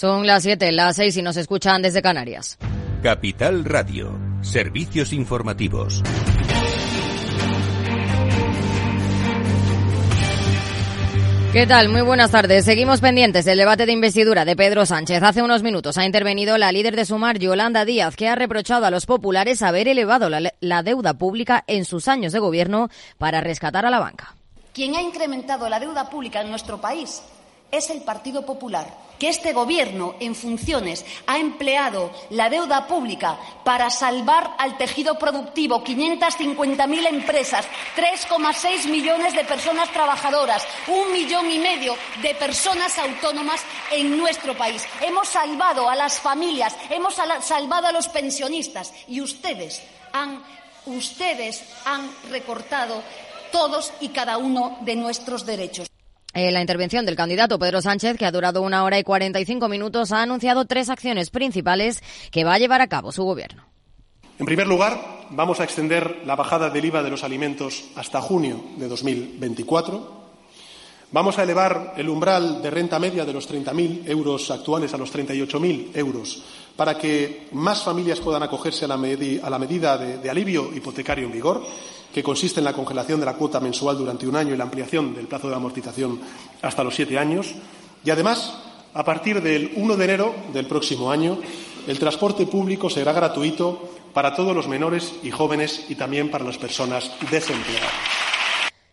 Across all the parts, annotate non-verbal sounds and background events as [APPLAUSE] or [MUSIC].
Son las 7, las 6 y nos escuchan desde Canarias. Capital Radio, servicios informativos. ¿Qué tal? Muy buenas tardes. Seguimos pendientes del debate de investidura de Pedro Sánchez. Hace unos minutos ha intervenido la líder de Sumar, Yolanda Díaz, que ha reprochado a los populares haber elevado la, la deuda pública en sus años de gobierno para rescatar a la banca. Quien ha incrementado la deuda pública en nuestro país es el Partido Popular, que este Gobierno, en funciones, ha empleado la deuda pública para salvar al tejido productivo 550.000 empresas, 3,6 millones de personas trabajadoras, un millón y medio de personas autónomas en nuestro país. Hemos salvado a las familias, hemos salvado a los pensionistas y ustedes han, ustedes han recortado todos y cada uno de nuestros derechos. En la intervención del candidato Pedro Sánchez, que ha durado una hora y 45 minutos, ha anunciado tres acciones principales que va a llevar a cabo su gobierno. En primer lugar, vamos a extender la bajada del IVA de los alimentos hasta junio de 2024. Vamos a elevar el umbral de renta media de los 30.000 euros actuales a los 38.000 euros para que más familias puedan acogerse a la, medida de, de alivio hipotecario en vigor que consiste en la congelación de la cuota mensual durante un año y la ampliación del plazo de amortización hasta los siete años. Y, además, a partir del 1 de enero del próximo año, el transporte público será gratuito para todos los menores y jóvenes y también para las personas desempleadas.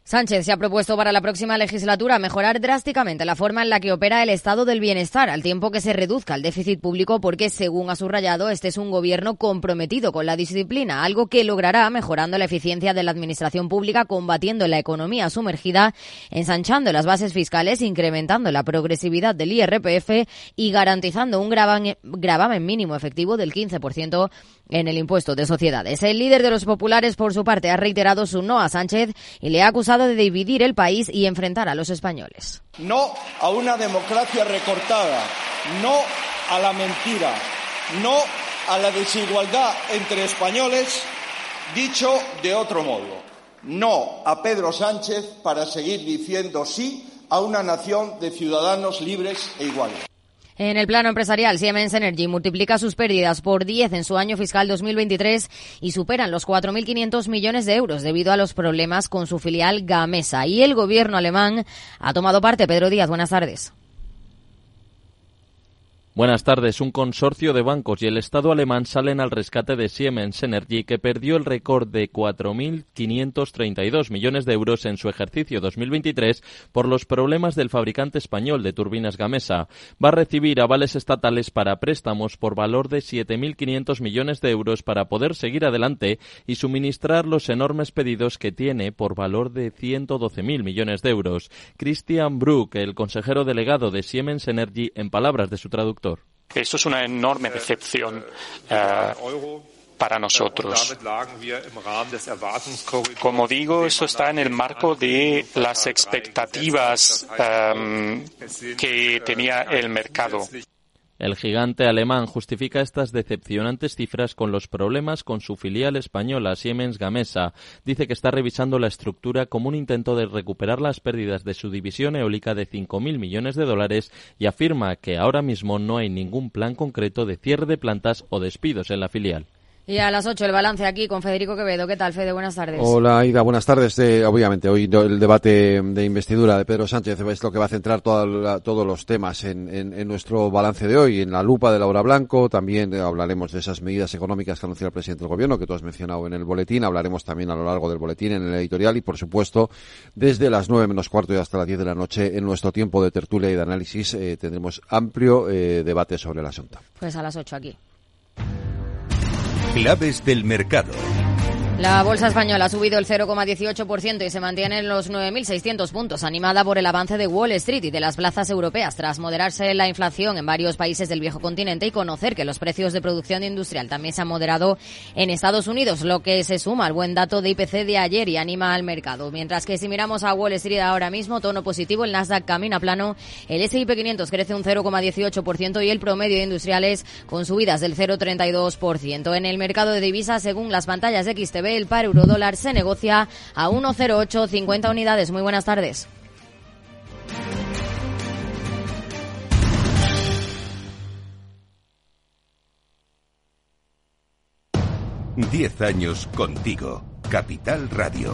Sánchez se ha propuesto para la próxima legislatura mejorar drásticamente la forma en la que opera el estado del bienestar, al tiempo que se reduzca el déficit público, porque, según ha subrayado, este es un gobierno comprometido con la disciplina, algo que logrará mejorando la eficiencia de la administración pública, combatiendo la economía sumergida, ensanchando las bases fiscales, incrementando la progresividad del IRPF y garantizando un gravamen mínimo efectivo del 15% en el impuesto de sociedades. El líder de los populares, por su parte, ha reiterado su no a Sánchez y le ha acusado de dividir el país y enfrentar a los españoles. No a una democracia recortada, no a la mentira, no a la desigualdad entre españoles, dicho de otro modo, no a Pedro Sánchez para seguir diciendo sí a una nación de ciudadanos libres e iguales. En el plano empresarial, Siemens Energy multiplica sus pérdidas por 10 en su año fiscal 2023 y superan los 4.500 millones de euros debido a los problemas con su filial Gamesa. Y el gobierno alemán ha tomado parte. Pedro Díaz, buenas tardes. Buenas tardes. Un consorcio de bancos y el Estado alemán salen al rescate de Siemens Energy, que perdió el récord de 4.532 millones de euros en su ejercicio 2023 por los problemas del fabricante español de turbinas Gamesa. Va a recibir avales estatales para préstamos por valor de 7.500 millones de euros para poder seguir adelante y suministrar los enormes pedidos que tiene por valor de 112.000 millones de euros. Christian Bruck, el consejero delegado de Siemens Energy, en palabras de su traductor, esto es una enorme decepción. Eh, para nosotros. Como digo, esto está en el marco de las expectativas eh, que tenía el mercado. El gigante alemán justifica estas decepcionantes cifras con los problemas con su filial española Siemens Gamesa. Dice que está revisando la estructura como un intento de recuperar las pérdidas de su división eólica de 5.000 millones de dólares y afirma que ahora mismo no hay ningún plan concreto de cierre de plantas o despidos en la filial. Y a las 8 el balance aquí con Federico Quevedo. ¿Qué tal, Fede? Buenas tardes. Hola, Ida. Buenas tardes. Eh, obviamente, hoy el debate de investidura de Pedro Sánchez es lo que va a centrar todos los temas en, en, nuestro balance de hoy. En la lupa de Laura Blanco también hablaremos de esas medidas económicas que anunció el presidente del Gobierno, que tú has mencionado en el boletín. Hablaremos también a lo largo del boletín en el editorial y, por supuesto, desde las 9 menos cuarto y hasta las 10 de la noche en nuestro tiempo de tertulia y de análisis eh, tendremos amplio eh, debate sobre el asunto. Pues a las 8 aquí. Claves del mercado. La bolsa española ha subido el 0,18% y se mantiene en los 9.600 puntos, animada por el avance de Wall Street y de las plazas europeas, tras moderarse la inflación en varios países del viejo continente y conocer que los precios de producción industrial también se han moderado en Estados Unidos, lo que se suma al buen dato de IPC de ayer y anima al mercado. Mientras que si miramos a Wall Street ahora mismo, tono positivo, el Nasdaq camina plano, el S&P 500 crece un 0,18% y el promedio de industriales con subidas del 0,32%. En el mercado de divisas, según las pantallas de el par eurodólar se negocia a 1,0850 unidades. Muy buenas tardes. Diez años contigo, Capital Radio.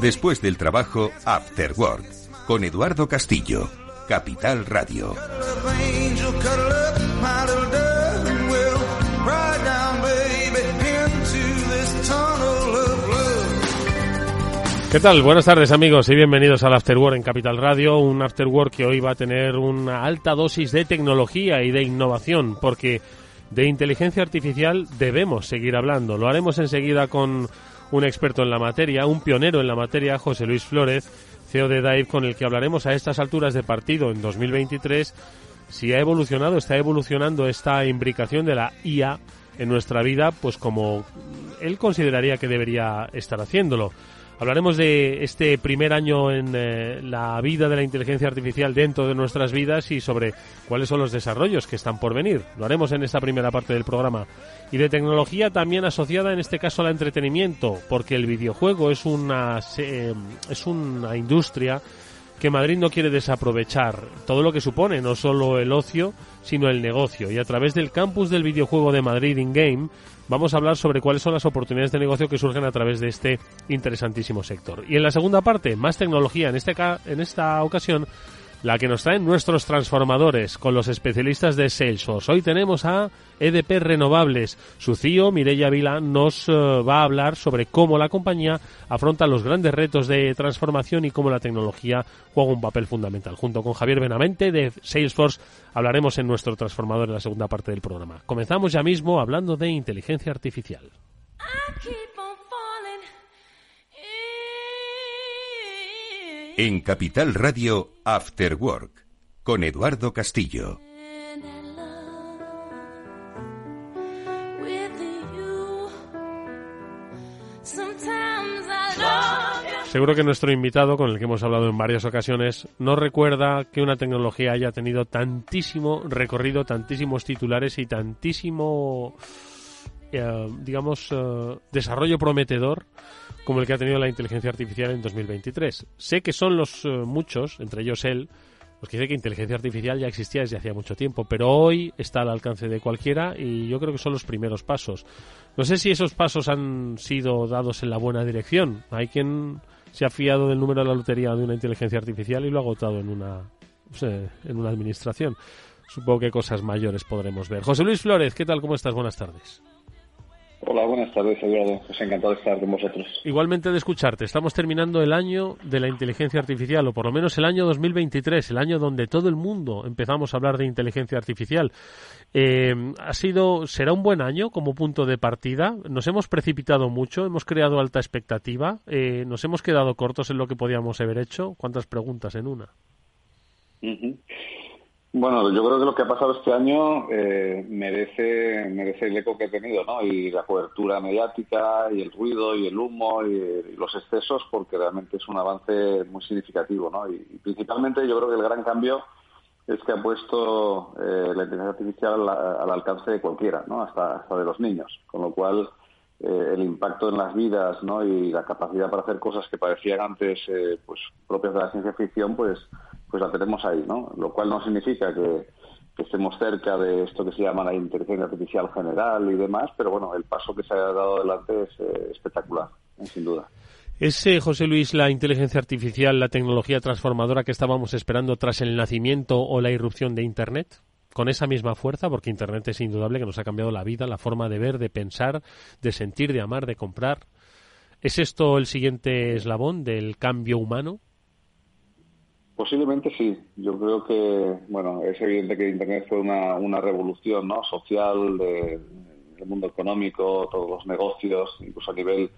Después del trabajo, After Work, con Eduardo Castillo, Capital Radio. ¿Qué tal? Buenas tardes amigos y bienvenidos al After Work en Capital Radio, un After Work que hoy va a tener una alta dosis de tecnología y de innovación, porque de inteligencia artificial debemos seguir hablando. Lo haremos enseguida con un experto en la materia, un pionero en la materia, José Luis Flores, CEO de DAIV, con el que hablaremos a estas alturas de partido en 2023 si ha evolucionado, está evolucionando esta imbricación de la IA en nuestra vida, pues como él consideraría que debería estar haciéndolo. Hablaremos de este primer año en eh, la vida de la inteligencia artificial dentro de nuestras vidas y sobre cuáles son los desarrollos que están por venir. Lo haremos en esta primera parte del programa. Y de tecnología también asociada en este caso al entretenimiento, porque el videojuego es una, eh, es una industria que Madrid no quiere desaprovechar todo lo que supone no solo el ocio, sino el negocio. Y a través del campus del videojuego de Madrid in Game vamos a hablar sobre cuáles son las oportunidades de negocio que surgen a través de este interesantísimo sector. Y en la segunda parte, más tecnología, en, este en esta ocasión la que nos traen nuestros transformadores con los especialistas de Salesforce. Hoy tenemos a EDP Renovables. Su CEO, Mireia Vila, nos eh, va a hablar sobre cómo la compañía afronta los grandes retos de transformación y cómo la tecnología juega un papel fundamental. Junto con Javier Benavente de Salesforce hablaremos en nuestro transformador en la segunda parte del programa. Comenzamos ya mismo hablando de inteligencia artificial. En Capital Radio After Work con Eduardo Castillo. Seguro que nuestro invitado, con el que hemos hablado en varias ocasiones, no recuerda que una tecnología haya tenido tantísimo recorrido, tantísimos titulares y tantísimo, eh, digamos, eh, desarrollo prometedor como el que ha tenido la inteligencia artificial en 2023. Sé que son los eh, muchos, entre ellos él, los que dice que inteligencia artificial ya existía desde hacía mucho tiempo, pero hoy está al alcance de cualquiera y yo creo que son los primeros pasos. No sé si esos pasos han sido dados en la buena dirección. Hay quien se ha fiado del número de la lotería de una inteligencia artificial y lo ha agotado en una, en una administración. Supongo que cosas mayores podremos ver. José Luis Flores, ¿qué tal? ¿Cómo estás? Buenas tardes. Hola, buenas tardes, Eduardo. Pues encantado de estar con vosotros. Igualmente de escucharte. Estamos terminando el año de la inteligencia artificial, o por lo menos el año 2023, el año donde todo el mundo empezamos a hablar de inteligencia artificial. Eh, ha sido, será un buen año como punto de partida. Nos hemos precipitado mucho, hemos creado alta expectativa, eh, nos hemos quedado cortos en lo que podíamos haber hecho. ¿Cuántas preguntas en una? Bueno, yo creo que lo que ha pasado este año eh, merece, merece el eco que ha tenido, ¿no? Y la cobertura mediática, y el ruido, y el humo, y, los excesos, porque realmente es un avance muy significativo, ¿no? Y, principalmente yo creo que el gran cambio es que ha puesto eh, la inteligencia artificial al, alcance de cualquiera, ¿no? Hasta, hasta de los niños, con lo cual eh, el impacto en las vidas, ¿no? Y la capacidad para hacer cosas que parecían antes, pues propias de la ciencia ficción, pues pues la tenemos ahí, ¿no? Lo cual no significa que, estemos cerca de esto que se llama la inteligencia artificial general y demás, pero bueno, el paso que se ha dado adelante es eh, espectacular, sin duda. ¿Es, José Luis, la inteligencia artificial, la tecnología transformadora que estábamos esperando tras el nacimiento o la irrupción de Internet? Con esa misma fuerza, porque Internet es indudable que nos ha cambiado la vida, la forma de ver, de pensar, de sentir, de amar, de comprar. ¿Es esto el siguiente eslabón del cambio humano? Posiblemente sí. Yo creo que, bueno, es evidente que Internet fue una, una revolución ¿no? social del mundo económico, todos los negocios, incluso a nivel,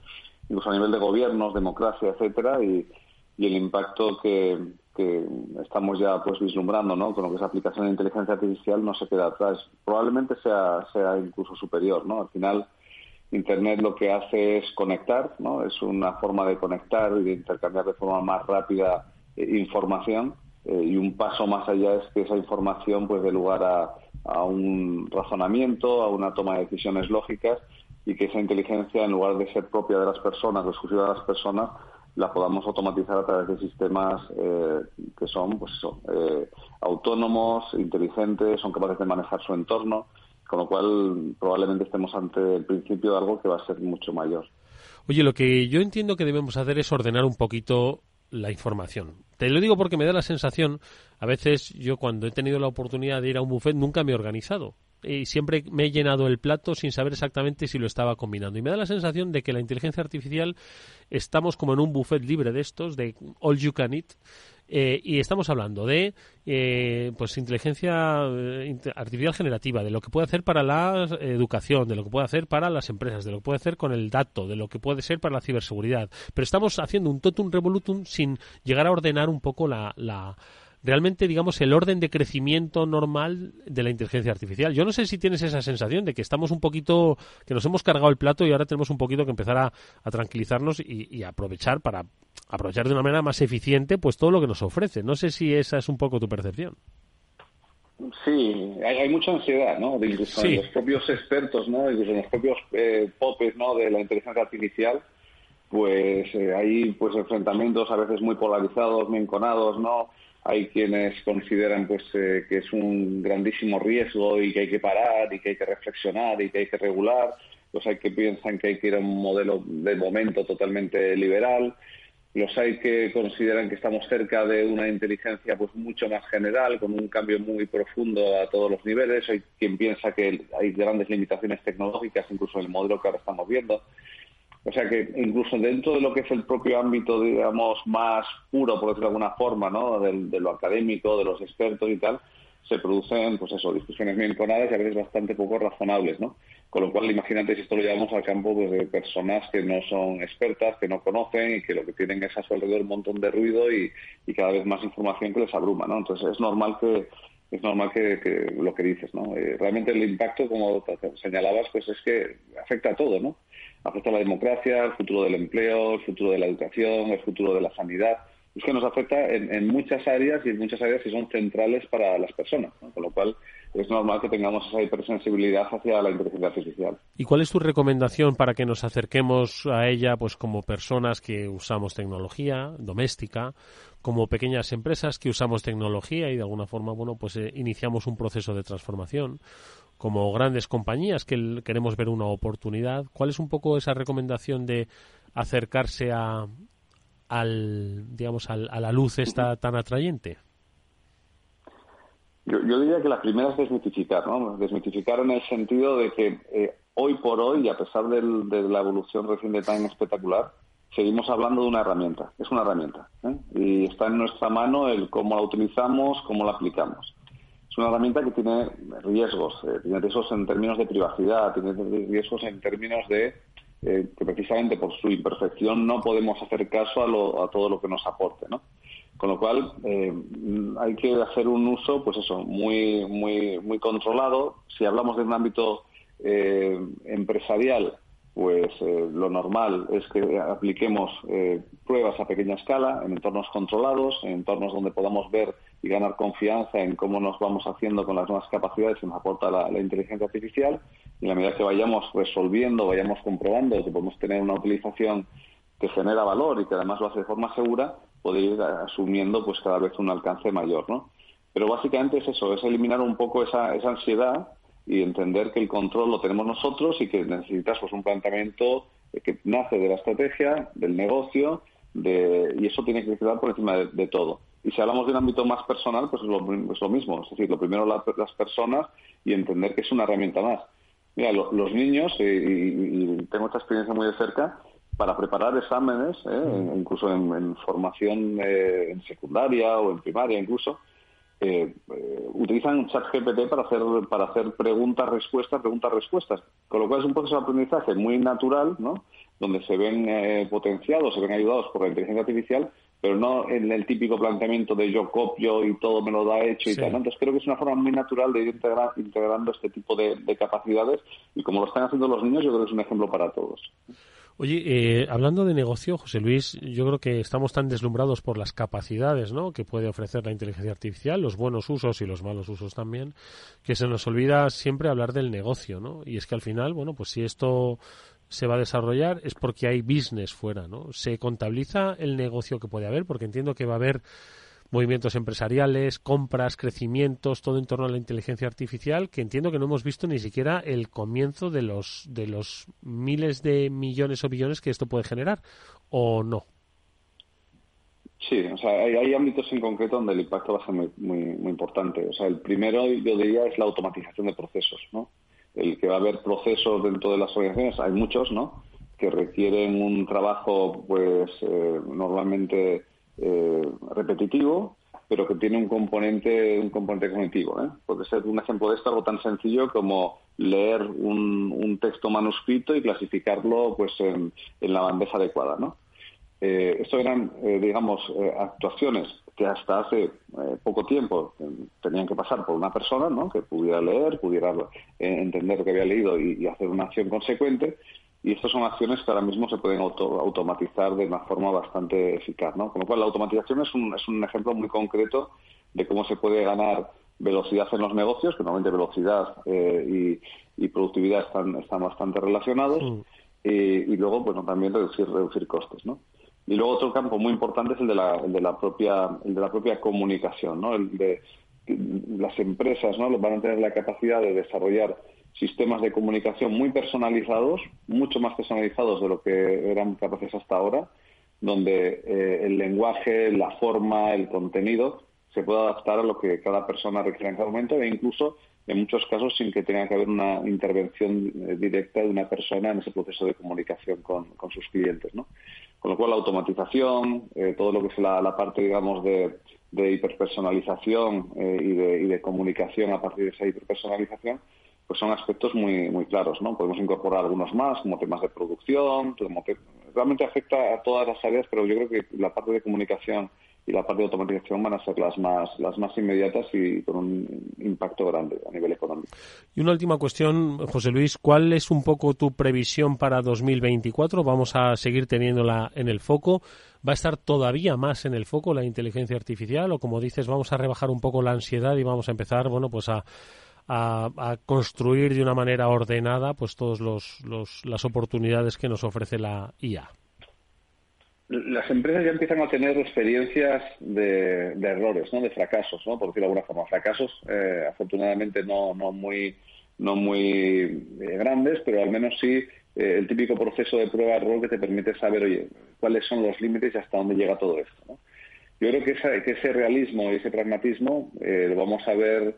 incluso a nivel de gobiernos, democracia, etcétera, y, el impacto que, que estamos ya pues vislumbrando ¿no? con lo que es aplicación de inteligencia artificial no se queda atrás. Probablemente sea, sea incluso superior. ¿no? Al final, Internet lo que hace es conectar, ¿no? es una forma de conectar y de intercambiar de forma más rápida eh, información eh, y un paso más allá es que esa información pues dé lugar a, un razonamiento, a una toma de decisiones lógicas y que esa inteligencia en lugar de ser propia de las personas o exclusiva de las personas la podamos automatizar a través de sistemas eh, que son pues autónomos, inteligentes, son capaces de manejar su entorno, con lo cual probablemente estemos ante el principio de algo que va a ser mucho mayor. Oye, lo que yo entiendo que debemos hacer es ordenar un poquito la información. Te lo digo porque me da la sensación, a veces yo cuando he tenido la oportunidad de ir a un buffet nunca me he organizado y siempre me he llenado el plato sin saber exactamente si lo estaba combinando. Y me da la sensación de que la inteligencia artificial estamos como en un buffet libre de estos, de all you can eat, eh, y estamos hablando de eh, pues inteligencia eh, artificial generativa, de lo que puede hacer para la educación, de lo que puede hacer para las empresas, de lo que puede hacer con el dato, de lo que puede ser para la ciberseguridad. Pero estamos haciendo un totum revolutum sin llegar a ordenar un poco la, la realmente, digamos, el orden de crecimiento normal de la inteligencia artificial. Yo no sé si tienes esa sensación de que estamos un poquito, que nos hemos cargado el plato y ahora tenemos un poquito que empezar a, tranquilizarnos y, y, aprovechar para aprovechar de una manera más eficiente pues todo lo que nos ofrece. No sé si esa es un poco tu percepción. Sí, hay, mucha ansiedad, ¿no? De incluso los propios expertos, ¿no? Incluso en los propios eh, popes, ¿no? De la inteligencia artificial, pues eh, hay pues enfrentamientos a veces muy polarizados, muy enconados, ¿no? Hay quienes consideran pues eh, que es un grandísimo riesgo y que hay que parar y que hay que reflexionar y que hay que regular. Pues hay que piensan que hay que ir a un modelo de momento totalmente liberal los hay que consideran que estamos cerca de una inteligencia pues mucho más general, con un cambio muy profundo a todos los niveles. Hay quien piensa que hay grandes limitaciones tecnológicas, incluso en el modelo que ahora estamos viendo. O sea que incluso dentro de lo que es el propio ámbito, digamos, más puro, por decirlo de alguna forma, ¿no? de, de lo académico, de los expertos y tal, se producen, pues eso, discusiones muy enconadas y a veces bastante poco razonables, ¿no? Con lo cual, imagínate si esto lo llevamos al campo pues, de personas que no son expertas, que no conocen y que lo que tienen es a su alrededor un montón de ruido y, cada vez más información que les abruma, ¿no? Entonces es normal que es normal que, lo que dices, ¿no? Eh, realmente el impacto, como señalabas, pues es que afecta a todo, ¿no? Afecta a la democracia, el futuro del empleo, el futuro de la educación, el futuro de la sanidad es que nos afecta en, muchas áreas y en muchas áreas que son centrales para las personas, con lo cual es normal que tengamos esa hipersensibilidad hacia la inteligencia artificial. ¿Y cuál es tu recomendación para que nos acerquemos a ella pues como personas que usamos tecnología doméstica, como pequeñas empresas que usamos tecnología y de alguna forma bueno pues eh, iniciamos un proceso de transformación? Como grandes compañías que queremos ver una oportunidad. ¿Cuál es un poco esa recomendación de acercarse a, al, digamos, a la luz esta tan atrayente? Yo, diría que la primera es desmitificar, ¿no? Desmitificar en el sentido de que eh, hoy por hoy, a pesar de la evolución reciente tan espectacular, seguimos hablando de una herramienta. Es una herramienta. ¿eh? Y está en nuestra mano el cómo la utilizamos, cómo la aplicamos. Es una herramienta que tiene riesgos. Eh, tiene riesgos en términos de privacidad, tiene riesgos en términos de eh, que precisamente por su imperfección no podemos hacer caso a, todo lo que nos aporte, ¿no? Con lo cual eh, hay que hacer un uso, pues eso, muy muy muy controlado. Si hablamos de un ámbito empresarial, pues lo normal es que apliquemos pruebas a pequeña escala, en entornos controlados, en entornos donde podamos ver y ganar confianza en cómo nos vamos haciendo con las nuevas capacidades que nos aporta la inteligencia artificial y a la medida que vayamos resolviendo, vayamos comprobando que podemos tener una utilización que genera valor y que además lo hace de forma segura, puede ir asumiendo pues cada vez un alcance mayor, ¿no? Pero básicamente es eso, es eliminar un poco esa, esa ansiedad y entender que el control lo tenemos nosotros y que necesitas pues un planteamiento que nace de la estrategia, del negocio, de, y eso tiene que quedar por encima de, todo. Y si hablamos de un ámbito más personal, pues es lo, mismo. Es decir, lo primero las personas y entender que es una herramienta más. Mira, los niños, y, tengo esta experiencia muy de cerca, para preparar exámenes, ¿eh? incluso en, formación eh, en secundaria o en primaria incluso, eh, utilizan ChatGPT para hacer para hacer preguntas respuestas preguntas respuestas. Con lo cual es un proceso de aprendizaje muy natural no donde se ven potenciados se ven ayudados por la inteligencia artificial pero no en el típico planteamiento de yo copio y todo me lo da hecho y tal. Entonces creo que es una forma muy natural de ir integrando este tipo de, capacidades y como lo están haciendo los niños, yo creo que es un ejemplo para todos. Oye, eh, hablando de negocio, José Luis, yo creo que estamos tan deslumbrados por las capacidades ¿no? que puede ofrecer la inteligencia artificial, los buenos usos y los malos usos también, que se nos olvida siempre hablar del negocio, ¿no? Y es que al final, bueno, pues si esto se va a desarrollar es porque hay business fuera, ¿no? Se contabiliza el negocio que puede haber, porque entiendo que va a haber movimientos empresariales, compras, crecimientos, todo en torno a la inteligencia artificial, que entiendo que no hemos visto ni siquiera el comienzo de los de los miles de millones o billones que esto puede generar, o no. Sí, o sea, hay, ámbitos en concreto donde el impacto va a ser muy, muy, muy importante. O sea, el primero, yo diría, es la automatización de procesos, ¿no? El que va a haber procesos dentro de las organizaciones, hay muchos, ¿no? Que requieren un trabajo, pues, eh, normalmente eh, repetitivo, pero que tiene un componente, un componente cognitivo. ¿eh? Puede ser un ejemplo de esto algo tan sencillo como leer un, texto manuscrito y clasificarlo, pues, en la bandeja adecuada, ¿no? Eh, esto eran, eh, digamos, actuaciones que hasta hace eh, poco tiempo tenían que pasar por una persona ¿no? que pudiera leer, pudiera eh, entender lo que había leído y, hacer una acción consecuente. Y estas son acciones que ahora mismo se pueden automatizar de una forma bastante eficaz. ¿no? Con lo cual, la automatización es un, es un ejemplo muy concreto de cómo se puede ganar velocidad en los negocios, que normalmente velocidad eh, y, productividad están, están bastante relacionados. Mm. Y, luego, bueno, también reducir, reducir costes. ¿no? Y luego otro campo muy importante es el de la, de la propia el de la propia comunicación, ¿no? El de las empresas, ¿no? Van a tener la capacidad de desarrollar sistemas de comunicación muy personalizados, mucho más personalizados de lo que eran capaces hasta ahora, donde eh, el lenguaje, la forma, el contenido se puede adaptar a lo que cada persona requiere en cada momento e incluso en muchos casos sin que tenga que haber una intervención eh, directa de una persona en ese proceso de comunicación con, con sus clientes, ¿no? Con lo cual, la automatización, eh, todo lo que es la, parte, digamos, de, hiperpersonalización eh, y, de, comunicación a partir de esa hiperpersonalización, pues son aspectos muy, muy claros, ¿no? Podemos incorporar algunos más, como temas de producción, realmente afecta a todas las áreas, pero yo creo que la parte de comunicación y la parte de automatización van a ser las más, las más inmediatas y con un impacto grande a nivel económico. Y una última cuestión, José Luis, ¿cuál es un poco tu previsión para 2024? Vamos a seguir teniéndola en el foco. ¿Va a estar todavía más en el foco la inteligencia artificial? O como dices, vamos a rebajar un poco la ansiedad y vamos a empezar, bueno, pues a, a, construir de una manera ordenada pues todas las oportunidades que nos ofrece la IA las empresas ya empiezan a tener experiencias de, errores, ¿no? de fracasos, ¿no? por decirlo de alguna forma. Fracasos, eh, afortunadamente, no, no muy, no muy eh, grandes, pero al menos sí eh, el típico proceso de prueba-error que te permite saber, oye, cuáles son los límites y hasta dónde llega todo esto. Yo creo que, esa, que ese realismo y ese pragmatismo lo vamos a ver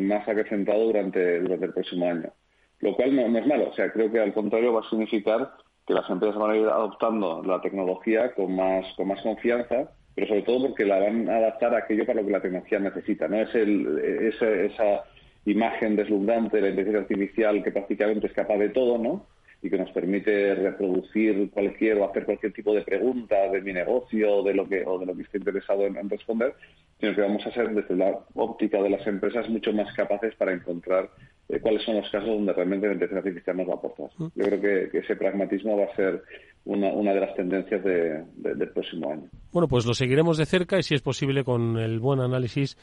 más acrecentado durante, durante el próximo año. Lo cual no, no es malo, o sea, creo que al contrario va a significar que las empresas van a ir adoptando la tecnología con más, con más confianza, pero sobre todo porque la van a adaptar a aquello para lo que la tecnología necesita. No es el, esa imagen deslumbrante de la inteligencia artificial que prácticamente es capaz de todo, ¿no? y que nos permite reproducir cualquier o hacer cualquier tipo de pregunta de mi negocio de lo que, o de lo que esté interesado en, responder, sino que vamos a ser desde la óptica de las empresas mucho más capaces para encontrar eh, cuáles son los casos donde realmente la inteligencia artificial nos va a aportar. Mm. Yo creo que, ese pragmatismo va a ser una, una de las tendencias del próximo año. Bueno, pues lo seguiremos de cerca y si es posible con el buen análisis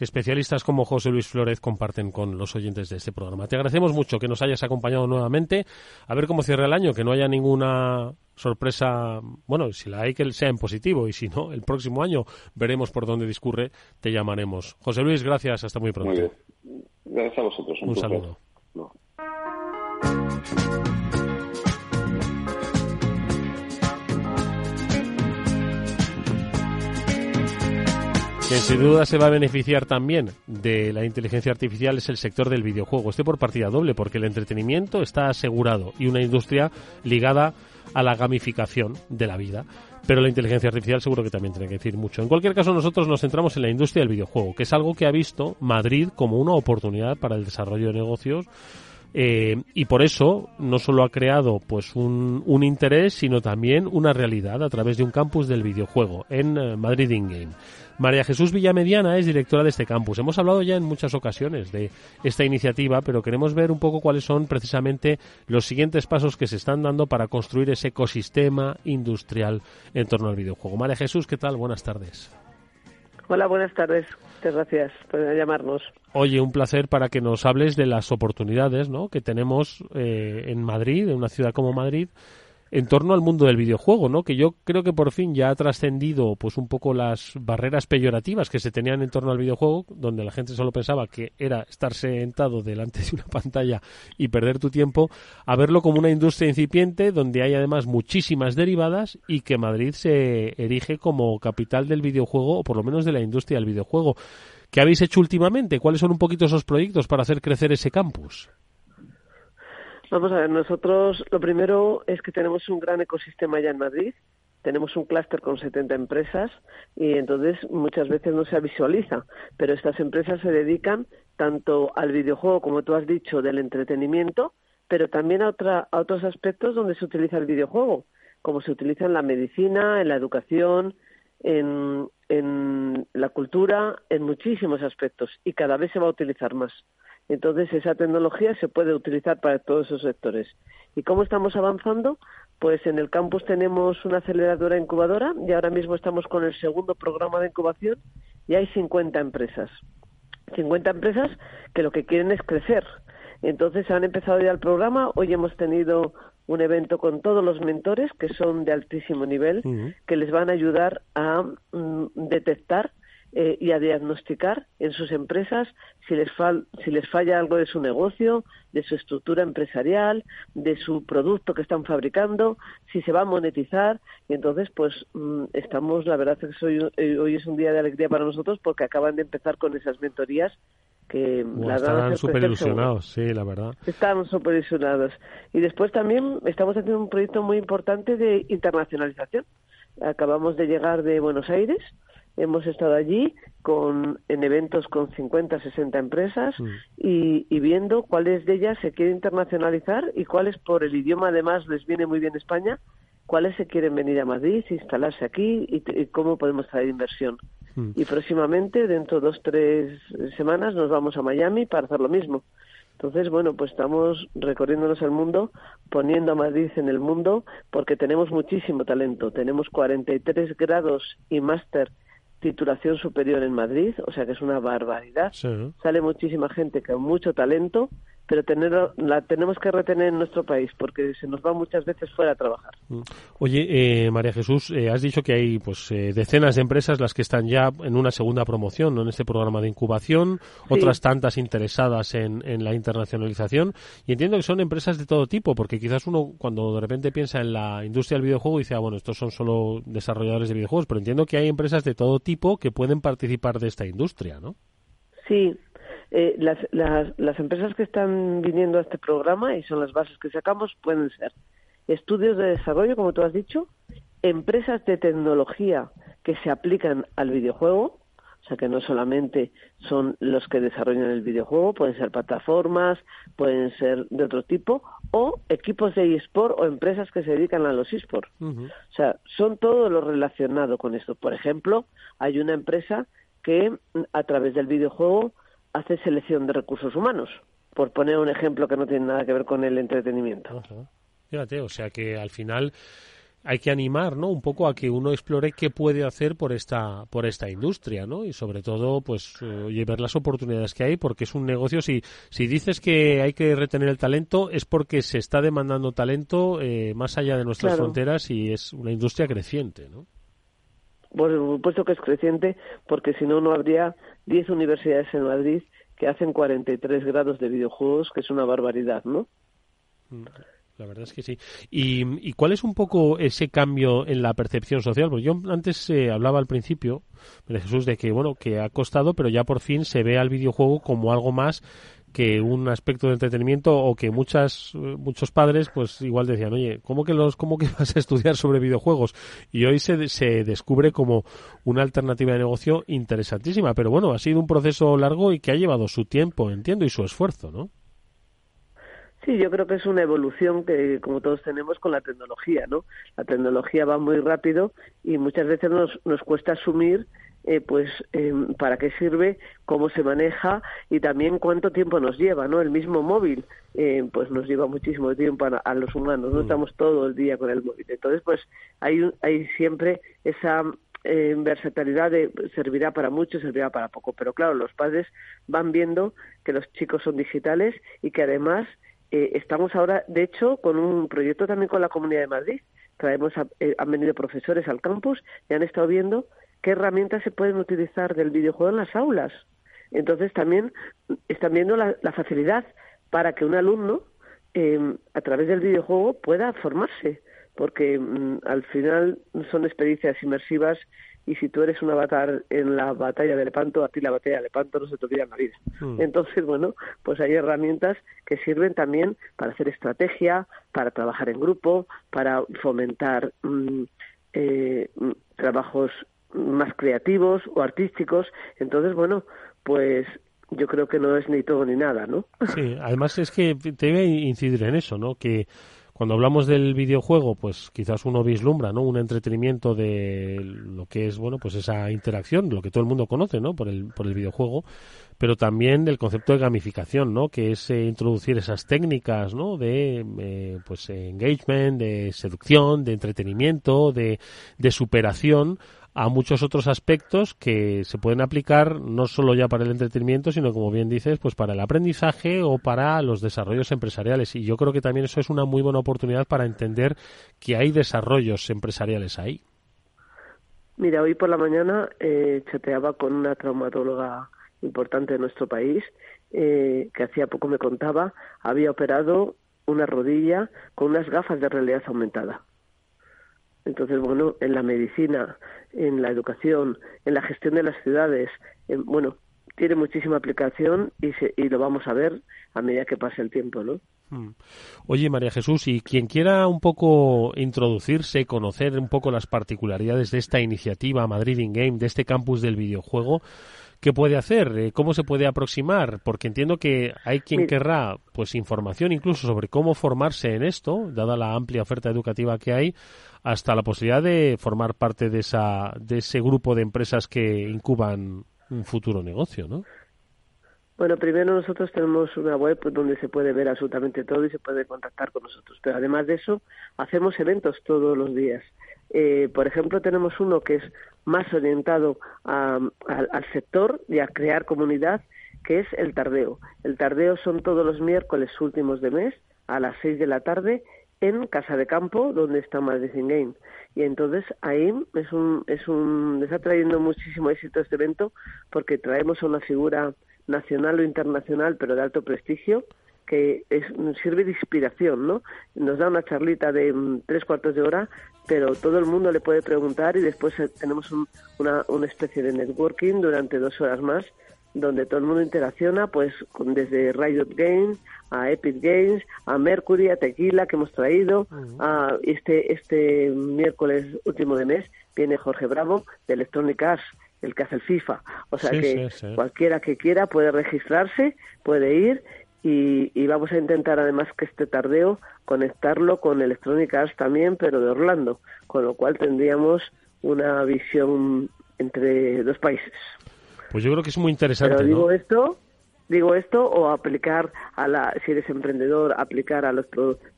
que especialistas como José Luis Flores comparten con los oyentes de este programa. Te agradecemos mucho que nos hayas acompañado nuevamente. A ver cómo cierra el año, que no haya ninguna sorpresa, bueno, si la hay que sea en positivo y si no, el próximo año veremos por dónde discurre, te llamaremos. José Luis, gracias, hasta muy pronto. Muy Gracias a vosotros. Un, saludo. Quien sin duda se va a beneficiar también de la inteligencia artificial es el sector del videojuego. Este por partida doble, porque el entretenimiento está asegurado y una industria ligada a la gamificación de la vida. Pero la inteligencia artificial seguro que también tiene que decir mucho. En cualquier caso, nosotros nos centramos en la industria del videojuego, que es algo que ha visto Madrid como una oportunidad para el desarrollo de negocios eh, y por eso no solo ha creado pues un, un, interés, sino también una realidad a través de un campus del videojuego en eh, Madrid In-Game. María Jesús Villamediana es directora de este campus. Hemos hablado ya en muchas ocasiones de esta iniciativa, pero queremos ver un poco cuáles son precisamente los siguientes pasos que se están dando para construir ese ecosistema industrial en torno al videojuego. María Jesús, ¿qué tal? Buenas tardes. Hola, buenas tardes. Muchas gracias por llamarnos. Oye, un placer para que nos hables de las oportunidades ¿no? que tenemos eh, en Madrid, en una ciudad como Madrid, en torno al mundo del videojuego, ¿no? Que yo creo que por fin ya ha trascendido pues un poco las barreras peyorativas que se tenían en torno al videojuego, donde la gente solo pensaba que era estar sentado delante de una [LAUGHS] pantalla y perder tu tiempo, a verlo como una industria incipiente donde hay además muchísimas derivadas y que Madrid se erige como capital del videojuego o por lo menos de la industria del videojuego. ¿Qué habéis hecho últimamente? ¿Cuáles son un poquito esos proyectos para hacer crecer ese campus? Vamos a ver, nosotros lo primero es que tenemos un gran ecosistema ya en Madrid. Tenemos un clúster con 70 empresas y entonces muchas veces no se visualiza, pero estas empresas se dedican tanto al videojuego, como tú has dicho, del entretenimiento, pero también a, otra, a otros aspectos donde se utiliza el videojuego, como se utiliza en la medicina, en la educación, en, en la cultura, en muchísimos aspectos y cada vez se va a utilizar más. Entonces, esa tecnología se puede utilizar para todos esos sectores. ¿Y cómo estamos avanzando? Pues en el campus tenemos una aceleradora incubadora y ahora mismo estamos con el segundo programa de incubación y hay 50 empresas. 50 empresas que lo que quieren es crecer. Entonces han empezado ya el programa. Hoy hemos tenido un evento con todos los mentores que son de altísimo nivel, que les van a ayudar a mm, detectar eh, y a diagnosticar en sus empresas si les, si les falla algo de su negocio, de su estructura empresarial, de su producto que están fabricando, si se va a monetizar. Y entonces, pues mm, estamos, la verdad es que hoy, eh, hoy es un día de alegría para nosotros porque acaban de empezar con esas mentorías que la están súper ilusionados, sí, la verdad. Están súper ilusionados. Y después también estamos haciendo un proyecto muy importante de internacionalización. Acabamos de llegar de Buenos Aires hemos estado allí con, en eventos con 50, 60 empresas mm. y, viendo cuáles de ellas se quieren internacionalizar y cuáles por el idioma además les viene muy bien España, cuáles se quieren venir a Madrid, instalarse aquí y, cómo podemos traer inversión. Mm. Y próximamente, dentro de dos, tres semanas, nos vamos a Miami para hacer lo mismo. Entonces, bueno, pues estamos recorriéndonos el mundo, poniendo a Madrid en el mundo, porque tenemos muchísimo talento. Tenemos 43 grados y máster titulación superior en Madrid, o sea que es una barbaridad. Sale muchísima gente con mucho talento pero tener, la tenemos que retener en nuestro país porque se nos va muchas veces fuera a trabajar. Mm. Oye, eh, María Jesús, eh, has dicho que hay pues eh, decenas de empresas las que están ya en una segunda promoción, ¿no? en este programa de incubación, otras tantas interesadas en, en, la internacionalización y entiendo que son empresas de todo tipo porque quizás uno cuando de repente piensa en la industria del videojuego dice, ah, bueno, estos son solo desarrolladores de videojuegos, pero entiendo que hay empresas de todo tipo que pueden participar de esta industria, ¿no? Sí, eh, las, las, las empresas que están viniendo a este programa, y son las bases que sacamos, pueden ser estudios de desarrollo, como tú has dicho, empresas de tecnología que se aplican al videojuego, o sea que no solamente son los que desarrollan el videojuego, pueden ser plataformas, pueden ser de otro tipo, o equipos de eSport o empresas que se dedican a los eSport. O sea, son todo lo relacionado con esto. Por ejemplo, hay una empresa que a través del videojuego hace selección de recursos humanos, por poner un ejemplo que no tiene nada que ver con el entretenimiento. Fíjate, o sea que al final hay que animar, ¿no? Un poco a que uno explore qué puede hacer por esta por esta industria, ¿no? Y sobre todo, pues, oye, ver las oportunidades que hay, porque es un negocio. Si si dices que hay que retener el talento, es porque se está demandando talento eh, más allá de nuestras fronteras y es una industria creciente, ¿no? Por supuesto que es creciente, porque si no, no habría 10 universidades en Madrid que hacen 43 grados de videojuegos, que es una barbaridad, ¿no? Mm. La verdad es que sí. ¿Y, cuál es un poco ese cambio en la percepción social? Pues yo antes eh, hablaba al principio, de Jesús, de que bueno, que ha costado, pero ya por fin se ve al videojuego como algo más que un aspecto de entretenimiento o que muchas muchos padres pues igual decían oye cómo que los cómo que [LAUGHS] vas a estudiar sobre videojuegos y hoy se, se descubre como una alternativa de negocio interesantísima. Pero bueno ha sido un proceso largo y que ha llevado su tiempo entiendo y su esfuerzo no Sí, yo creo que es una evolución que, como todos tenemos, con la tecnología, ¿no? La tecnología va muy rápido y muchas veces nos, nos cuesta asumir, eh, pues, em, para qué sirve, cómo se maneja y también cuánto tiempo nos lleva, ¿no? El mismo móvil, eh, pues, nos lleva muchísimo tiempo a, los humanos, no mm. estamos todo el día con el móvil. Entonces, pues, hay, hay siempre esa eh, versatilidad de servirá para mucho, servirá para poco. Pero claro, los padres van viendo que los chicos son digitales y que además eh, estamos ahora, de hecho, con un proyecto también con la Comunidad de Madrid. Traemos eh, han venido profesores al campus y han estado viendo qué herramientas se pueden utilizar del videojuego en las aulas. Entonces también están viendo la, facilidad para que un alumno em, a través del videojuego pueda formarse, porque mm, al final son experiencias inmersivas y si tú eres un avatar en la batalla de Lepanto, a ti la batalla de Lepanto no se te olvida en la vida. Hmm. Entonces, bueno, pues hay herramientas que sirven también para hacer estrategia, para trabajar en grupo, para fomentar mm, eh, mm, trabajos más creativos o artísticos. Entonces, bueno, pues yo creo que no es ni todo ni nada, ¿no? [LAUGHS] Sí, además es que debe incidir en eso, ¿no? Que cuando hablamos del videojuego, pues quizás uno vislumbra, ¿no? Un entretenimiento de lo que es, bueno, pues esa interacción, lo que todo el mundo conoce, ¿no? Por el, por el videojuego, pero también del concepto de gamificación, ¿no? Que es eh, introducir esas técnicas, ¿no? De, eh, pues, engagement, de seducción, de entretenimiento, de, de superación a muchos otros aspectos que se pueden aplicar no solo ya para el entretenimiento, sino como bien dices, pues para el aprendizaje o para los desarrollos empresariales. Y yo creo que también eso es una muy buena oportunidad para entender que hay desarrollos empresariales ahí. Mira, hoy por la mañana eh, chateaba con una traumatóloga importante de nuestro país eh, que hacía poco me contaba, había operado una rodilla con unas gafas de realidad aumentada. Entonces, bueno, en la medicina, en la educación, en la gestión de las ciudades, bueno, tiene muchísima aplicación y, y lo vamos a ver a medida que pase el tiempo, ¿no? Hmm. Oye, María Jesús, y quien quiera un poco introducirse, conocer un poco las particularidades de esta iniciativa Madrid in Game, de este campus del videojuego, ¿qué puede hacer? Eh, ¿Cómo se puede aproximar? Porque entiendo que hay quien querrá pues información incluso sobre cómo formarse en esto, dada la amplia oferta educativa que hay, hasta la posibilidad de formar parte de esa de ese grupo de empresas que incuban un futuro negocio, ¿no? Bueno, primero nosotros tenemos una web donde se puede ver absolutamente todo y se puede contactar con nosotros. Pero además de eso, hacemos eventos todos los días. Eh, por ejemplo, tenemos uno que es más orientado al sector y a crear comunidad, que es el tardeo. El tardeo son todos los miércoles últimos de mes a las seis de la tarde en Casa de Campo, donde está Madrid Game. Y entonces ahí es un, es un, está trayendo muchísimo éxito este evento porque traemos a una figura nacional o internacional, pero de alto prestigio, que es, sirve de inspiración, ¿no? Nos da una charlita de mm, tres cuartos de hora, pero todo el mundo le puede preguntar y después eh, tenemos una, una especie de networking durante dos horas más, donde todo el mundo interacciona, pues desde Riot Games a Epic Games, a Mercury, a Tequila que hemos traído, a este este miércoles último de mes viene Jorge Bravo de Electronic Arts el que hace el FIFA. O sea que cualquiera que quiera puede registrarse, puede ir y, vamos a intentar además que este tardeo conectarlo con Electronic Arts también, pero de Orlando, con lo cual tendríamos una visión entre dos países. Pues yo creo que es muy interesante. Pero digo esto digo esto, o aplicar a la, si eres emprendedor, aplicar a los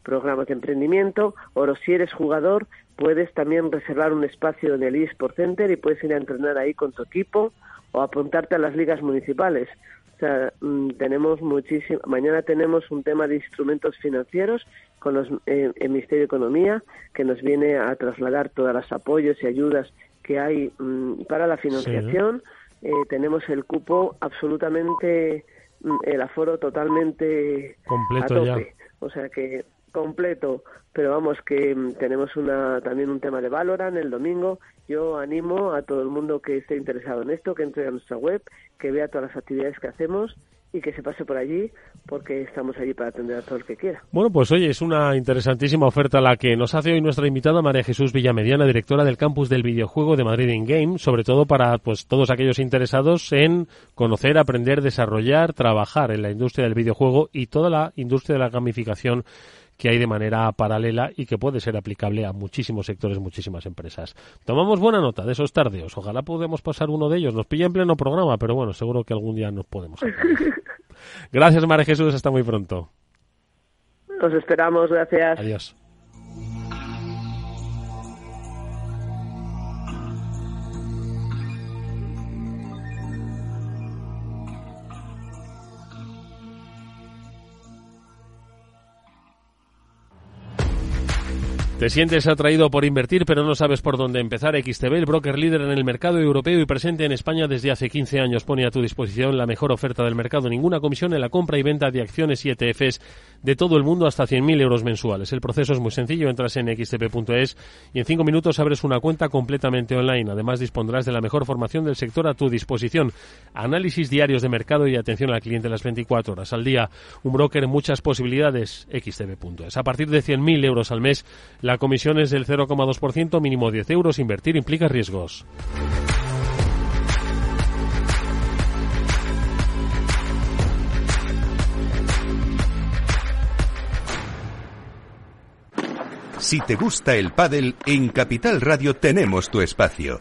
programas de emprendimiento, o si eres jugador, puedes también reservar un espacio en el eSport Center y puedes ir a entrenar ahí con tu equipo o apuntarte a las ligas municipales. O sea, mm, tenemos muchísimo. Mañana tenemos un tema de instrumentos financieros con los, eh, el Ministerio de Economía que nos viene a trasladar todos los apoyos y ayudas que hay mm, para la financiación. Eh, tenemos el cupo absolutamente el aforo totalmente completo a tope. O sea que completo, pero vamos que mm, tenemos una también un tema de Valorant el domingo. Yo animo a todo el mundo que esté interesado en esto, que entre a nuestra web, que vea todas las actividades que hacemos y que se pase por allí porque estamos allí para atender a todo el que quiera. Bueno, pues oye, es una interesantísima oferta la que nos hace hoy nuestra invitada María Jesús Villamediana, directora del campus del videojuego de Madrid In Game, sobre todo para pues todos aquellos interesados en conocer, aprender, desarrollar, trabajar en la industria del videojuego y toda la industria de la gamificación que hay de manera paralela y que puede ser aplicable a muchísimos sectores, muchísimas empresas. Tomamos buena nota de esos tardeos. Ojalá podamos pasar uno de ellos. Nos pilla en pleno programa, pero bueno, seguro que algún día nos podemos. [LAUGHS] gracias, María Jesús. Hasta muy pronto. Nos esperamos. Gracias. Adiós. Te sientes atraído por invertir, pero no sabes por dónde empezar. XTB, el broker líder en el mercado europeo y presente en España desde hace 15 años, pone a tu disposición la mejor oferta del mercado. Ninguna comisión en la compra y venta de acciones y ETFs de todo el mundo hasta 100.000 euros mensuales. El proceso es muy sencillo. Entras en xtb.es y en 5 minutos abres una cuenta completamente online. Además, dispondrás de la mejor formación del sector a tu disposición. Análisis diarios de mercado y atención al cliente las 24 horas al día. Un broker muchas posibilidades. xtb.es. A partir de 100.000 euros al mes, la comisión es del 0,2%, mínimo 10 euros. Invertir implica riesgos. Si te gusta el pádel, en Capital Radio tenemos tu espacio.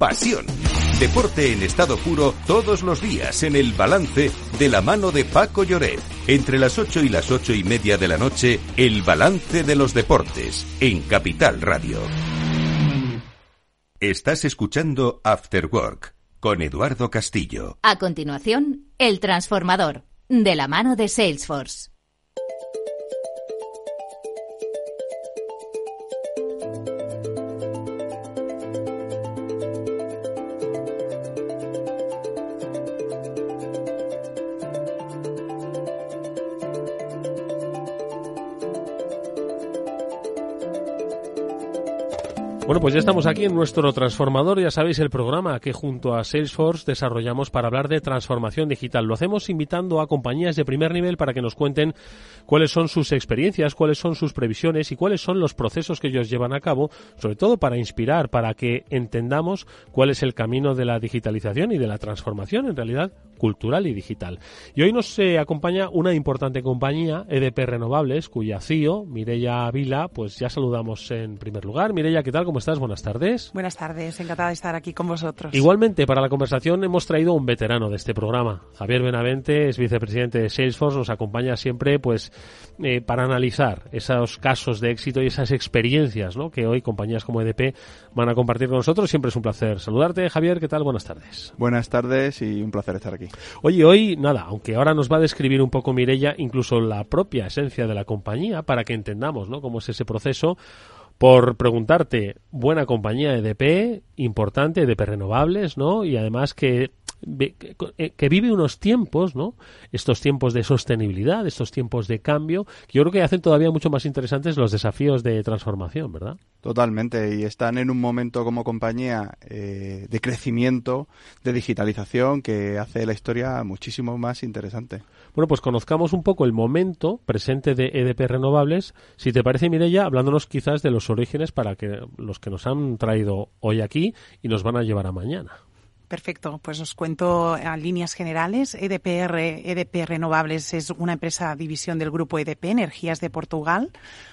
pasión. Deporte en estado puro todos los días en el balance de la mano de Paco Lloret. Entre las 8 y las ocho y media de la noche, el balance de los deportes en Capital Radio. Estás escuchando After Work con Eduardo Castillo. A continuación, El Transformador, de la mano de Salesforce. Bueno, pues ya estamos aquí en nuestro transformador, ya sabéis el programa que junto a Salesforce desarrollamos para hablar de transformación digital. Lo hacemos invitando a compañías de primer nivel para que nos cuenten cuáles son sus experiencias, cuáles son sus previsiones y cuáles son los procesos que ellos llevan a cabo, sobre todo para inspirar, para que entendamos cuál es el camino de la digitalización y de la transformación en realidad cultural y digital. Y hoy nos eh, acompaña una importante compañía, EDP Renovables, cuya CEO, Mireya Vila, pues ya saludamos en primer lugar. Mireya, ¿qué tal? ¿Cómo estás? Buenas tardes. Buenas tardes, encantada de estar aquí con vosotros. Igualmente, para la conversación hemos traído un veterano de este programa. Javier Benavente es vicepresidente de Salesforce, nos acompaña siempre pues eh, para analizar esos casos de éxito y esas experiencias ¿no? que hoy compañías como EDP van a compartir con nosotros. Siempre es un placer saludarte. Javier, ¿qué tal? Buenas tardes. Buenas tardes y un placer estar aquí. Oye, hoy nada, aunque ahora nos va a describir un poco Mirella incluso la propia esencia de la compañía para que entendamos ¿no? cómo es ese proceso por preguntarte, buena compañía EDP, importante, EDP Renovables, ¿no? Y además que que vive unos tiempos, ¿no? Estos tiempos de sostenibilidad, estos tiempos de cambio, que yo creo que hacen todavía mucho más interesantes los desafíos de transformación, ¿verdad? Totalmente, y están en un momento como compañía eh, de crecimiento, de digitalización, que hace la historia muchísimo más interesante. Bueno, pues conozcamos un poco el momento presente de EDP Renovables. Si te parece, Mireya, hablándonos quizás de los orígenes para que los que nos han traído hoy aquí y nos van a llevar a mañana. Perfecto, pues os cuento a líneas generales. EDPR, EDP Renovables es una empresa división del grupo EDP Energías de Portugal.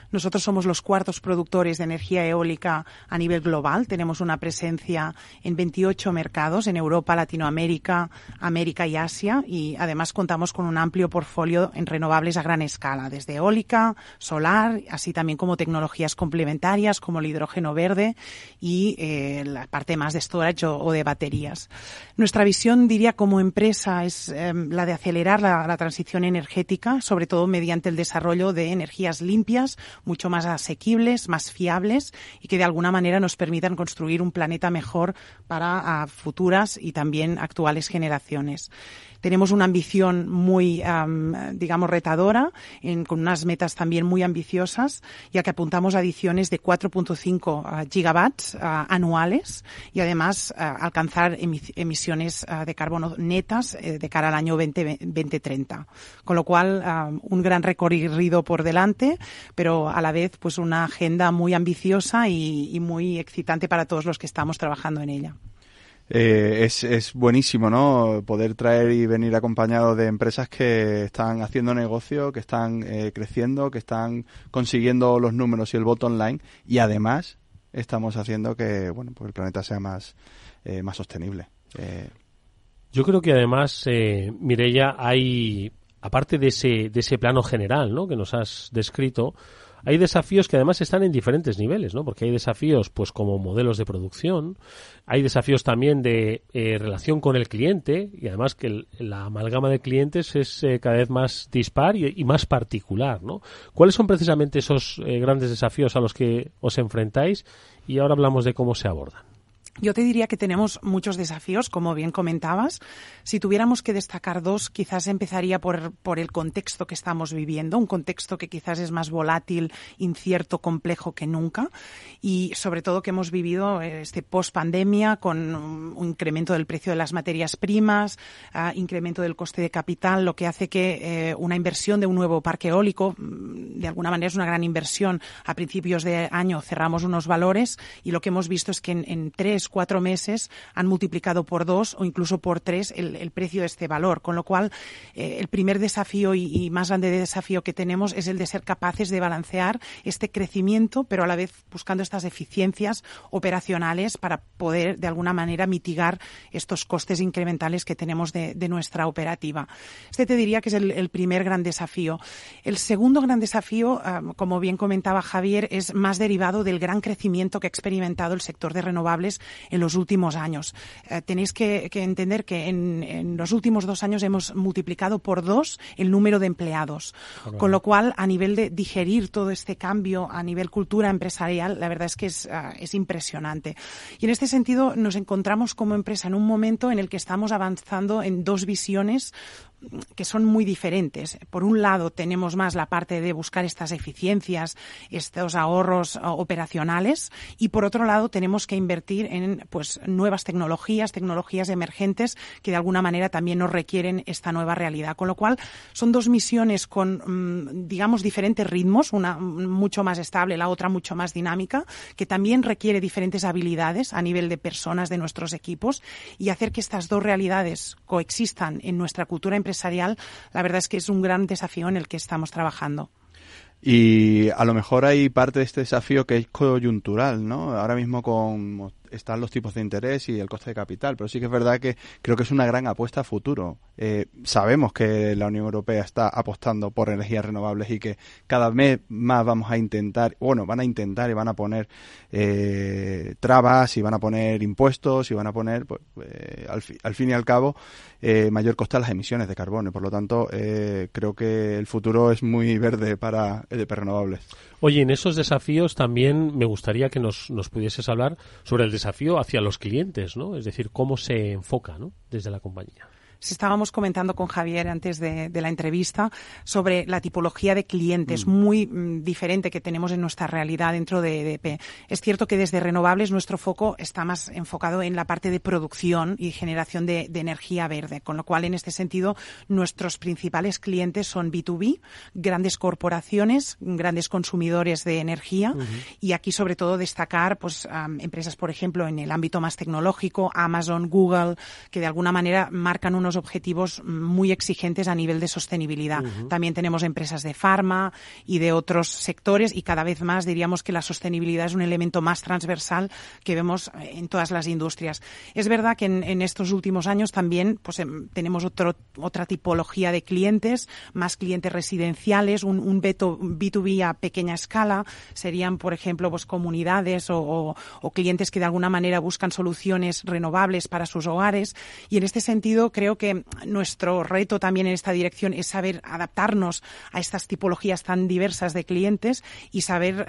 Nosotros somos los cuartos productores de energía eólica a nivel global. Tenemos una presencia en 28 mercados en Europa, Latinoamérica, América y Asia y además contamos con un amplio portfolio en renovables a gran escala, desde eólica, solar, así también como tecnologías complementarias como el hidrógeno verde y eh, la parte más de storage o, de baterías. Nuestra visión, diría, como empresa es em, la de acelerar la, la transición energética, sobre todo mediante el desarrollo de energías limpias, mucho más asequibles, más fiables y que de alguna manera nos permitan construir un planeta mejor para futuras y también actuales generaciones. Tenemos una ambición muy, digamos, retadora, con unas metas también muy ambiciosas, ya que apuntamos a adiciones de 4.5 ah, gigawatts ah, anuales y además ah, alcanzar emisiones de carbono netas eh, de cara al año 2030. Con lo cual, un gran recorrido por delante, pero a la vez, pues una agenda muy ambiciosa y muy excitante para todos los que estamos trabajando en ella. Eh, es, es buenísimo, ¿no? Poder traer y venir acompañado de empresas que están haciendo negocio, que están eh, creciendo, que están consiguiendo los números y el voto online y además estamos haciendo que, bueno, pues el planeta sea más, eh, más sostenible. Yo creo que además, eh, Mireya, hay, aparte de ese, de ese plano general, ¿no? Que nos has descrito, hay desafíos que además están en diferentes niveles, ¿no? Porque hay desafíos, pues, como modelos de producción, hay desafíos también de eh, relación con el cliente y además que la amalgama de clientes es eh, cada vez más dispar y, más particular, ¿no? ¿Cuáles son precisamente esos eh, grandes desafíos a los que os enfrentáis? Y ahora hablamos de cómo se abordan. Yo te diría que tenemos muchos desafíos, como bien comentabas. Si tuviéramos que destacar dos, quizás empezaría por, por, el contexto que estamos viviendo, un contexto que quizás es más volátil, incierto, complejo que nunca, y sobre todo que hemos vivido este post-pandemia con un incremento del precio de las materias primas, uh, incremento del coste de capital, lo que hace que eh, una inversión de un nuevo parque eólico, mm, de alguna manera es una gran inversión. A principios de año cerramos unos valores y lo que hemos visto es que en, en tres cuatro meses han multiplicado por dos o incluso por tres el, precio de este valor. Con lo cual, eh, el primer desafío y, más grande desafío que tenemos es el de ser capaces de balancear este crecimiento, pero a la vez buscando estas eficiencias operacionales para poder, de alguna manera, mitigar estos costes incrementales que tenemos de, nuestra operativa. Este te diría que es el, primer gran desafío. El segundo gran desafío, ah, como bien comentaba Javier, es más derivado del gran crecimiento que ha experimentado el sector de renovables en los últimos años. Eh, tenéis que, entender que en, los últimos dos años hemos multiplicado por dos el número de empleados, con lo cual a nivel de digerir todo este cambio a nivel cultura empresarial, la verdad es que es, eh, es impresionante. Y en este sentido nos encontramos como empresa en un momento en el que estamos avanzando en dos visiones que son muy diferentes. Por un lado, tenemos más la parte de buscar estas eficiencias, estos ahorros uh, operacionales, y por otro lado, tenemos que invertir en pues nuevas tecnologías, tecnologías emergentes que de alguna manera también nos requieren esta nueva realidad. Con lo cual, son dos misiones con, mm, digamos, diferentes ritmos, una mucho más estable, la otra mucho más dinámica, que también requiere diferentes habilidades a nivel de personas de nuestros equipos y hacer que estas dos realidades coexistan en nuestra cultura empresarial la verdad es que es un gran desafío en el que estamos trabajando. Y a lo mejor hay parte de este desafío que es coyuntural, ¿no? Ahora mismo con están los tipos de interés y el coste de capital, pero sí que es verdad que creo que es una gran apuesta a futuro. Eh, sabemos que la Unión Europea está apostando por energías renovables y que cada vez más vamos a intentar, bueno, van a intentar y van a poner eh, trabas y van a poner impuestos y van a poner, pues, eh, al, al, fin y al cabo, mayor coste a las emisiones de carbono. Por lo tanto, creo que el futuro es muy verde para EDP renovables. Oye, en esos desafíos también me gustaría que nos, nos pudieses hablar sobre el desafío hacia los clientes, ¿no? Es decir, cómo se enfoca, ¿no? Desde la compañía estábamos comentando con Javier antes de, la entrevista sobre la tipología de clientes mm. muy mm, diferente que tenemos en nuestra realidad dentro de EDP. Es cierto que desde renovables nuestro foco está más enfocado en la parte de producción y generación de, energía verde, con lo cual en este sentido nuestros principales clientes son B2B, grandes corporaciones, grandes consumidores de energía y aquí sobre todo destacar pues empresas por ejemplo en el ámbito más tecnológico, Amazon, Google, que de alguna manera marcan un objetivos muy exigentes a nivel de sostenibilidad. También tenemos empresas de farma y de otros sectores y cada vez más diríamos que la sostenibilidad es un elemento más transversal que vemos en todas las industrias. Es verdad que en, estos últimos años también pues, em, tenemos otro, otra tipología de clientes, más clientes residenciales, un, un B2B a pequeña escala, serían, por ejemplo, pues, comunidades o, o clientes que de alguna manera buscan soluciones renovables para sus hogares. Y en este sentido creo que nuestro reto también en esta dirección es saber adaptarnos a estas tipologías tan diversas de clientes y saber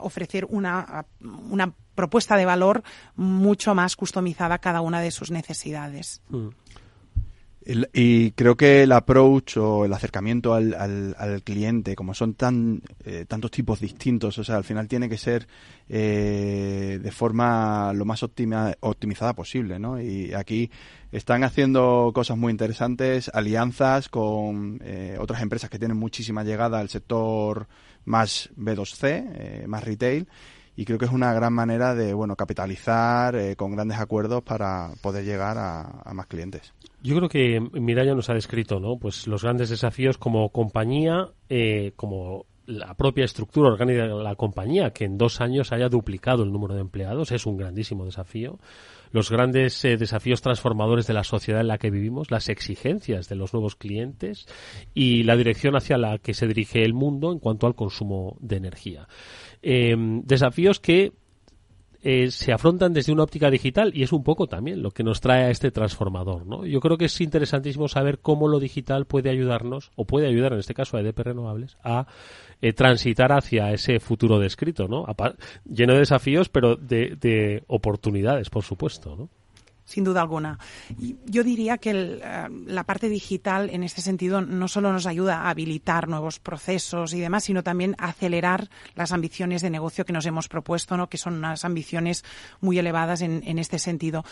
ofrecer una, una propuesta de valor mucho más customizada a cada una de sus necesidades. Mm y creo que el approach o el acercamiento al, al, cliente, como son tan eh, tantos tipos distintos, o sea, al final tiene que ser eh, de forma lo más optimizada posible, ¿no? Y aquí están haciendo cosas muy interesantes, alianzas con eh, otras empresas que tienen muchísima llegada al sector más B2C, más retail, y creo que es una gran manera de bueno capitalizar eh, con grandes acuerdos para poder llegar a, más clientes. Yo creo que Miraya nos ha descrito, ¿no? Pues los grandes desafíos como compañía, eh, como la propia estructura orgánica de la compañía, que en dos años haya duplicado el número de empleados, es un grandísimo desafío. Los grandes eh, desafíos transformadores de la sociedad en la que vivimos, las exigencias de los nuevos clientes y la dirección hacia la que se dirige el mundo en cuanto al consumo de energía. Em, desafíos que eh, se afrontan desde una óptica digital y es un poco también lo que nos trae a este transformador. ¿no? Yo creo que es interesantísimo saber cómo lo digital puede ayudarnos, o puede ayudar en este caso a EDP Renovables, a eh, transitar hacia ese futuro descrito, ¿no? lleno de desafíos, pero de, de oportunidades, por supuesto. ¿no? Sin duda alguna. Yo diría que eh, la parte digital, en este sentido, no solo nos ayuda a habilitar nuevos procesos y demás, sino también a acelerar las ambiciones de negocio que nos hemos propuesto, ¿no? que son unas ambiciones muy elevadas en, este sentido.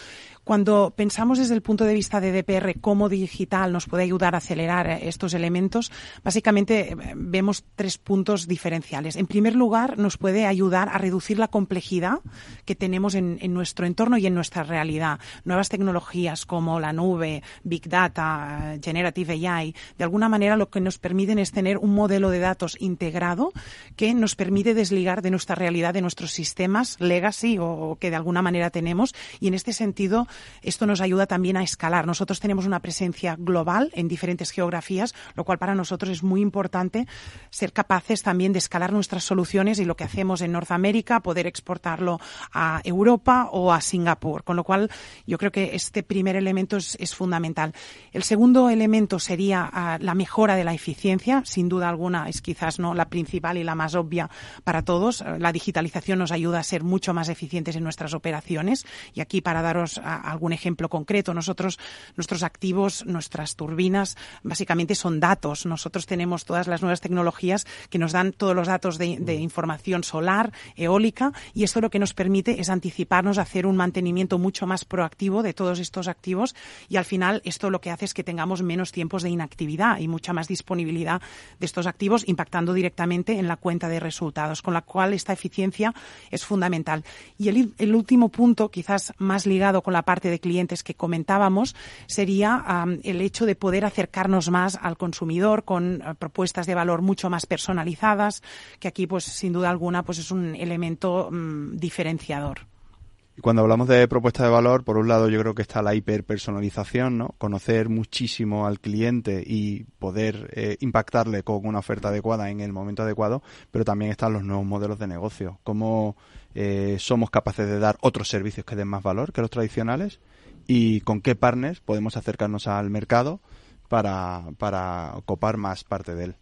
Cuando pensamos desde el punto de vista de DPR cómo digital nos puede ayudar a acelerar estos elementos, básicamente eh, vemos tres puntos diferenciales. En primer lugar, nos puede ayudar a reducir la complejidad que tenemos en, en nuestro entorno y en nuestra realidad nuevas tecnologías como la nube, Big Data, Generative AI, de alguna manera lo que nos permiten es tener un modelo de datos integrado que nos permite desligar de nuestra realidad, de nuestros sistemas legacy o que de alguna manera tenemos. Y en este sentido, esto nos ayuda también a escalar. Nosotros tenemos una presencia global en diferentes geografías, lo cual para nosotros es muy importante ser capaces también de escalar nuestras soluciones y lo que hacemos en Norteamérica, poder exportarlo a Europa o a Singapur. Con lo cual, yo creo que este primer elemento es, fundamental. El segundo elemento sería ah, la mejora de la eficiencia. Sin duda alguna es quizás no la principal y la más obvia para todos. La digitalización nos ayuda a ser mucho más eficientes en nuestras operaciones. Y aquí para daros ah, algún ejemplo concreto, nosotros, nuestros activos, nuestras turbinas, básicamente son datos. Nosotros tenemos todas las nuevas tecnologías que nos dan todos los datos de, de información solar, eólica, y esto lo que nos permite es anticiparnos a hacer un mantenimiento mucho más proactivo de todos estos activos y al final esto lo que hace es que tengamos menos tiempos de inactividad y mucha más disponibilidad de estos activos impactando directamente en la cuenta de resultados, con la cual esta eficiencia es fundamental. Y el, último punto, quizás más ligado con la parte de clientes que comentábamos, sería el hecho de poder acercarnos más al consumidor con eh, propuestas de valor mucho más personalizadas, que aquí pues sin duda alguna pues es un elemento mm, diferenciador. Y cuando hablamos de propuesta de valor, por un lado yo creo que está la hiperpersonalización, ¿no? Conocer muchísimo al cliente y poder eh, impactarle con una oferta adecuada en el momento adecuado, pero también están los nuevos modelos de negocio. Cómo eh, somos capaces de dar otros servicios que den más valor que los tradicionales y con qué partners podemos acercarnos al mercado para, para copar más parte de él.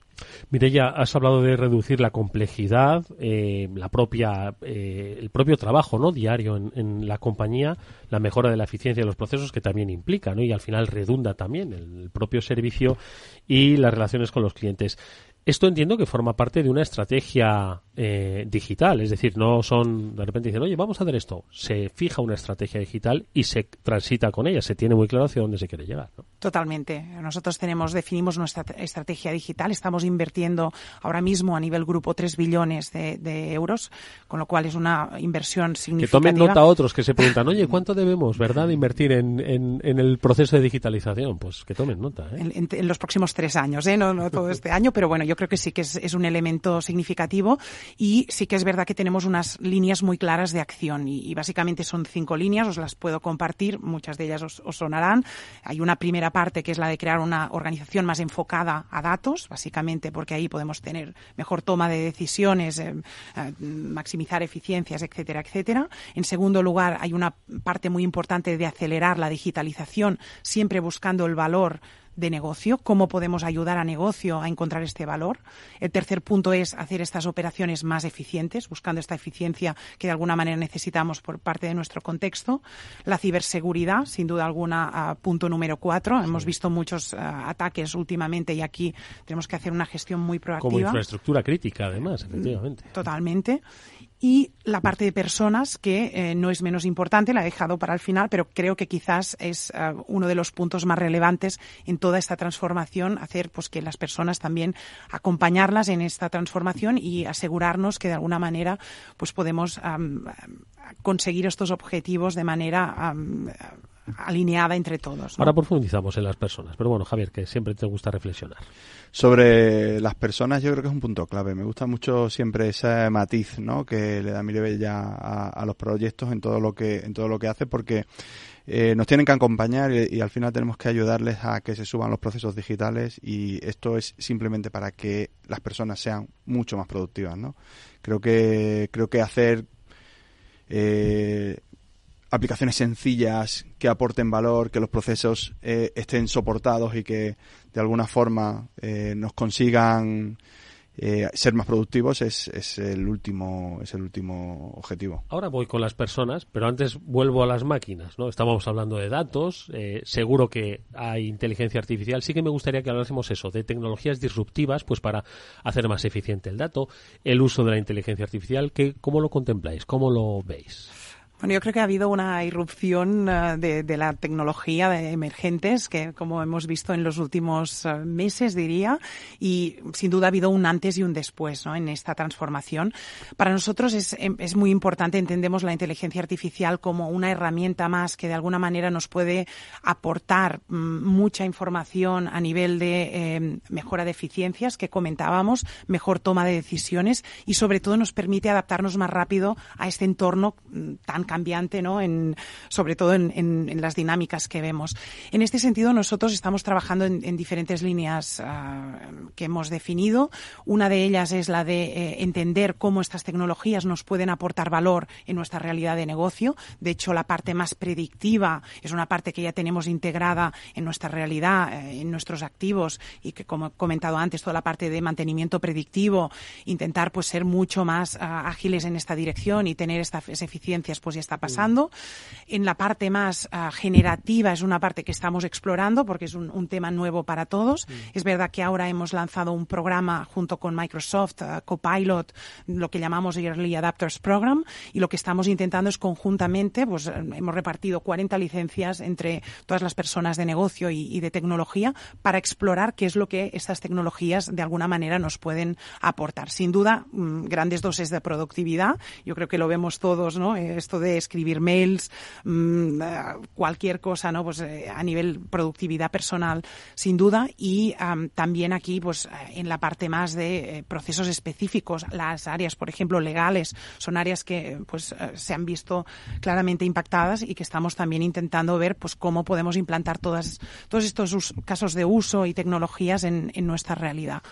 Ya has hablado de reducir la complejidad, eh, la propia, eh, el propio trabajo no diario en, en, la compañía, la mejora de la eficiencia de los procesos que también implica, ¿no? y al final redunda también el propio servicio y las relaciones con los clientes. Esto entiendo que forma parte de una estrategia eh, digital, es decir, no son de repente dicen, oye, vamos a hacer esto. Se fija una estrategia digital y se transita con ella, se tiene muy claro hacia dónde se quiere llegar. Totalmente. Nosotros tenemos, definimos nuestra estrategia digital, estamos invirtiendo ahora mismo a nivel grupo 3 billones de, euros, con lo cual es una inversión significativa. Que tomen nota otros que se preguntan, oye, [LAUGHS] ¿cuánto debemos, verdad, de invertir en, en, el proceso de digitalización? Pues que tomen nota. ¿eh? En, los próximos tres años, ¿eh? no, no todo este año, pero bueno, yo creo que sí que es, un elemento significativo y sí que es verdad que tenemos unas líneas muy claras de acción y, básicamente son cinco líneas, os las puedo compartir, muchas de ellas os, sonarán. Hay una primera parte que es la de crear una organización más enfocada a datos, básicamente porque ahí podemos tener mejor toma de decisiones, eh, eh, maximizar eficiencias, etcétera, etcétera. En segundo lugar, hay una parte muy importante de acelerar la digitalización, siempre buscando el valor de negocio, cómo podemos ayudar a negocio a encontrar este valor. El tercer punto es hacer estas operaciones más eficientes, buscando esta eficiencia que de alguna manera necesitamos por parte de nuestro contexto. La ciberseguridad, sin duda alguna, punto número cuatro. Hemos visto muchos ataques últimamente y aquí tenemos que hacer una gestión muy proactiva. Como infraestructura crítica, además, efectivamente. Totalmente y la parte de personas que eh, no es menos importante, la he dejado para el final, pero creo que quizás es eh, uno de los puntos más relevantes en toda esta transformación, hacer pues que las personas también acompañarlas en esta transformación y asegurarnos que de alguna manera pues podemos conseguir estos objetivos de manera alineada entre todos. Ahora profundizamos en las personas, pero bueno, Javier, que siempre te gusta reflexionar. Sobre las personas, yo creo que es un punto clave. Me gusta mucho siempre ese matiz, ¿no? Que le da Mirabella a, a los proyectos en todo lo que en todo lo que hace, porque eh, nos tienen que acompañar y, al final tenemos que ayudarles a que se suban los procesos digitales y esto es simplemente para que las personas sean mucho más productivas, ¿no? Creo que creo que hacer eh, aplicaciones sencillas que aporten valor, que los procesos eh, estén soportados y que de alguna forma eh, nos consigan eh, ser más productivos es, es, el último es el último objetivo. Ahora voy con las personas, pero antes vuelvo a las máquinas, ¿no? Estábamos hablando de datos, seguro que hay inteligencia artificial. Sí que me gustaría que hablásemos eso de tecnologías disruptivas, pues para hacer más eficiente el dato, el uso de la inteligencia artificial. Que, ¿Cómo lo contempláis? ¿Cómo lo veis? Bueno, yo creo que ha habido una irrupción eh, de, de, la tecnología de emergentes, que como hemos visto en los últimos eh, meses, diría, y sin duda ha habido un antes y un después ¿no? en esta transformación. Para nosotros es, em, es, muy importante, entendemos la inteligencia artificial como una herramienta más que de alguna manera nos puede aportar mm, mucha información a nivel de em, mejora de eficiencias que comentábamos, mejor toma de decisiones y sobre todo nos permite adaptarnos más rápido a este entorno mm, tan cambiante, ¿no? En, sobre todo en, en, las dinámicas que vemos. En este sentido, nosotros estamos trabajando en, diferentes líneas ah, que hemos definido. Una de ellas es la de eh, entender cómo estas tecnologías nos pueden aportar valor en nuestra realidad de negocio. De hecho, la parte más predictiva es una parte que ya tenemos integrada en nuestra realidad, eh, en nuestros activos y que, como he comentado antes, toda la parte de mantenimiento predictivo, intentar pues ser mucho más ah, ágiles en esta dirección y tener estas eficiencias pues está pasando. En la parte más ah, generativa es una parte que estamos explorando porque es un, tema nuevo para todos. Es verdad que ahora hemos lanzado un programa junto con Microsoft, ah, Copilot, lo que llamamos Early Adapters Program, y lo que estamos intentando es conjuntamente, pues hemos repartido 40 licencias entre todas las personas de negocio y, de tecnología para explorar qué es lo que estas tecnologías de alguna manera nos pueden aportar. Sin duda, mm, grandes dosis de productividad. Yo creo que lo vemos todos, ¿no? Esto de escribir mails, mm, cualquier cosa, ¿no? Pues eh, a nivel productividad personal, sin duda. Y también aquí, pues en la parte más de eh, procesos específicos, las áreas, por ejemplo, legales, son áreas que pues eh, se han visto claramente impactadas y que estamos también intentando ver pues cómo podemos implantar todas, todos estos casos de uso y tecnologías en nuestra realidad.